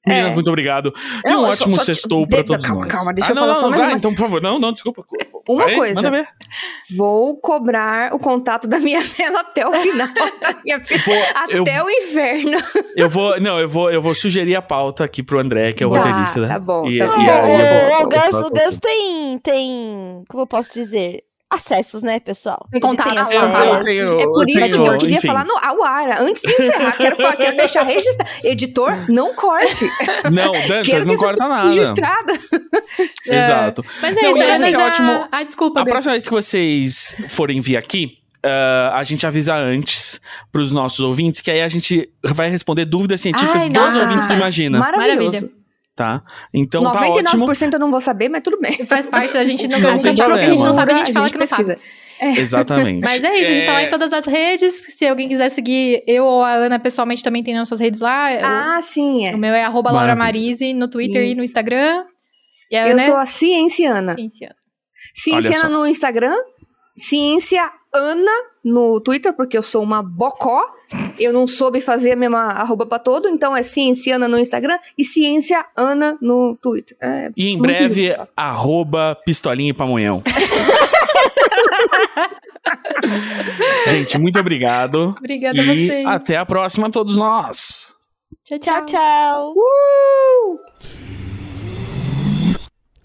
Meninas, É. muito obrigado. E Não, um eu só- ótimo só- sextou de- pra todos calma, nós. calma, deixa ah, eu não, falar não, só não, mais então, por favor, não, não, desculpa. Uma Vai, coisa. Manda ver. Vou cobrar o contato da minha <laughs> vela até o final da minha vida. Vou- Até eu- o inverno. Eu vou, não, eu vou, eu vou sugerir a pauta aqui pro André, que é o Tá, roteirista, né? tá bom, E, tá e bom. aí eu vou- o, eu Gus, vou- o Gus tem, tem. Como eu posso dizer? Acessos, né, pessoal? Tem contato. Tem Eu- eu acesso. tenho- É por isso que tenho, eu queria enfim. falar no ao ar, antes de encerrar. Quero, falar- quero deixar registrado. Editor, não corte. Não, Dantas, não que corta nada. registrado. <laughs> É. Exato. Mas é Não, isso, mas mas vai ser já- ótimo. Ah, desculpa, A Bia. próxima vez que vocês forem vir aqui, ah, a gente avisa antes pros nossos ouvintes, que aí a gente vai responder dúvidas científicas Ai, dos nossa. ouvintes do Imagina, Maravilhoso. Tá? Então tá 99% ótimo. eu não vou saber, mas tudo bem. Faz parte da gente não, <laughs> Não a gente a gente não sabe, a gente fala que não sabe. pesquisa. Exatamente. <laughs> Mas é isso, a gente tá lá em todas as redes. Se alguém quiser seguir eu ou a Ana pessoalmente, também tem nossas redes lá. Ah, sim, O é. meu é arroba Laura. Marise no Twitter e no Isso. Instagram. E a Eu Ana sou é a Cienciana. ciência. Cienciana só. no Instagram, Ciência Ana no Twitter, porque eu sou uma bocó. Eu não soube fazer a mesma arroba pra todo, então é Cienciana no Instagram e Ciência Ana no Twitter. É, E em breve, difícil. arroba pistolinha e pamonhão. <laughs> Gente, muito obrigado. Obrigada a E vocês. até a próxima a todos nós. Tchau, tchau. Tchau. Uh!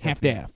half-daff.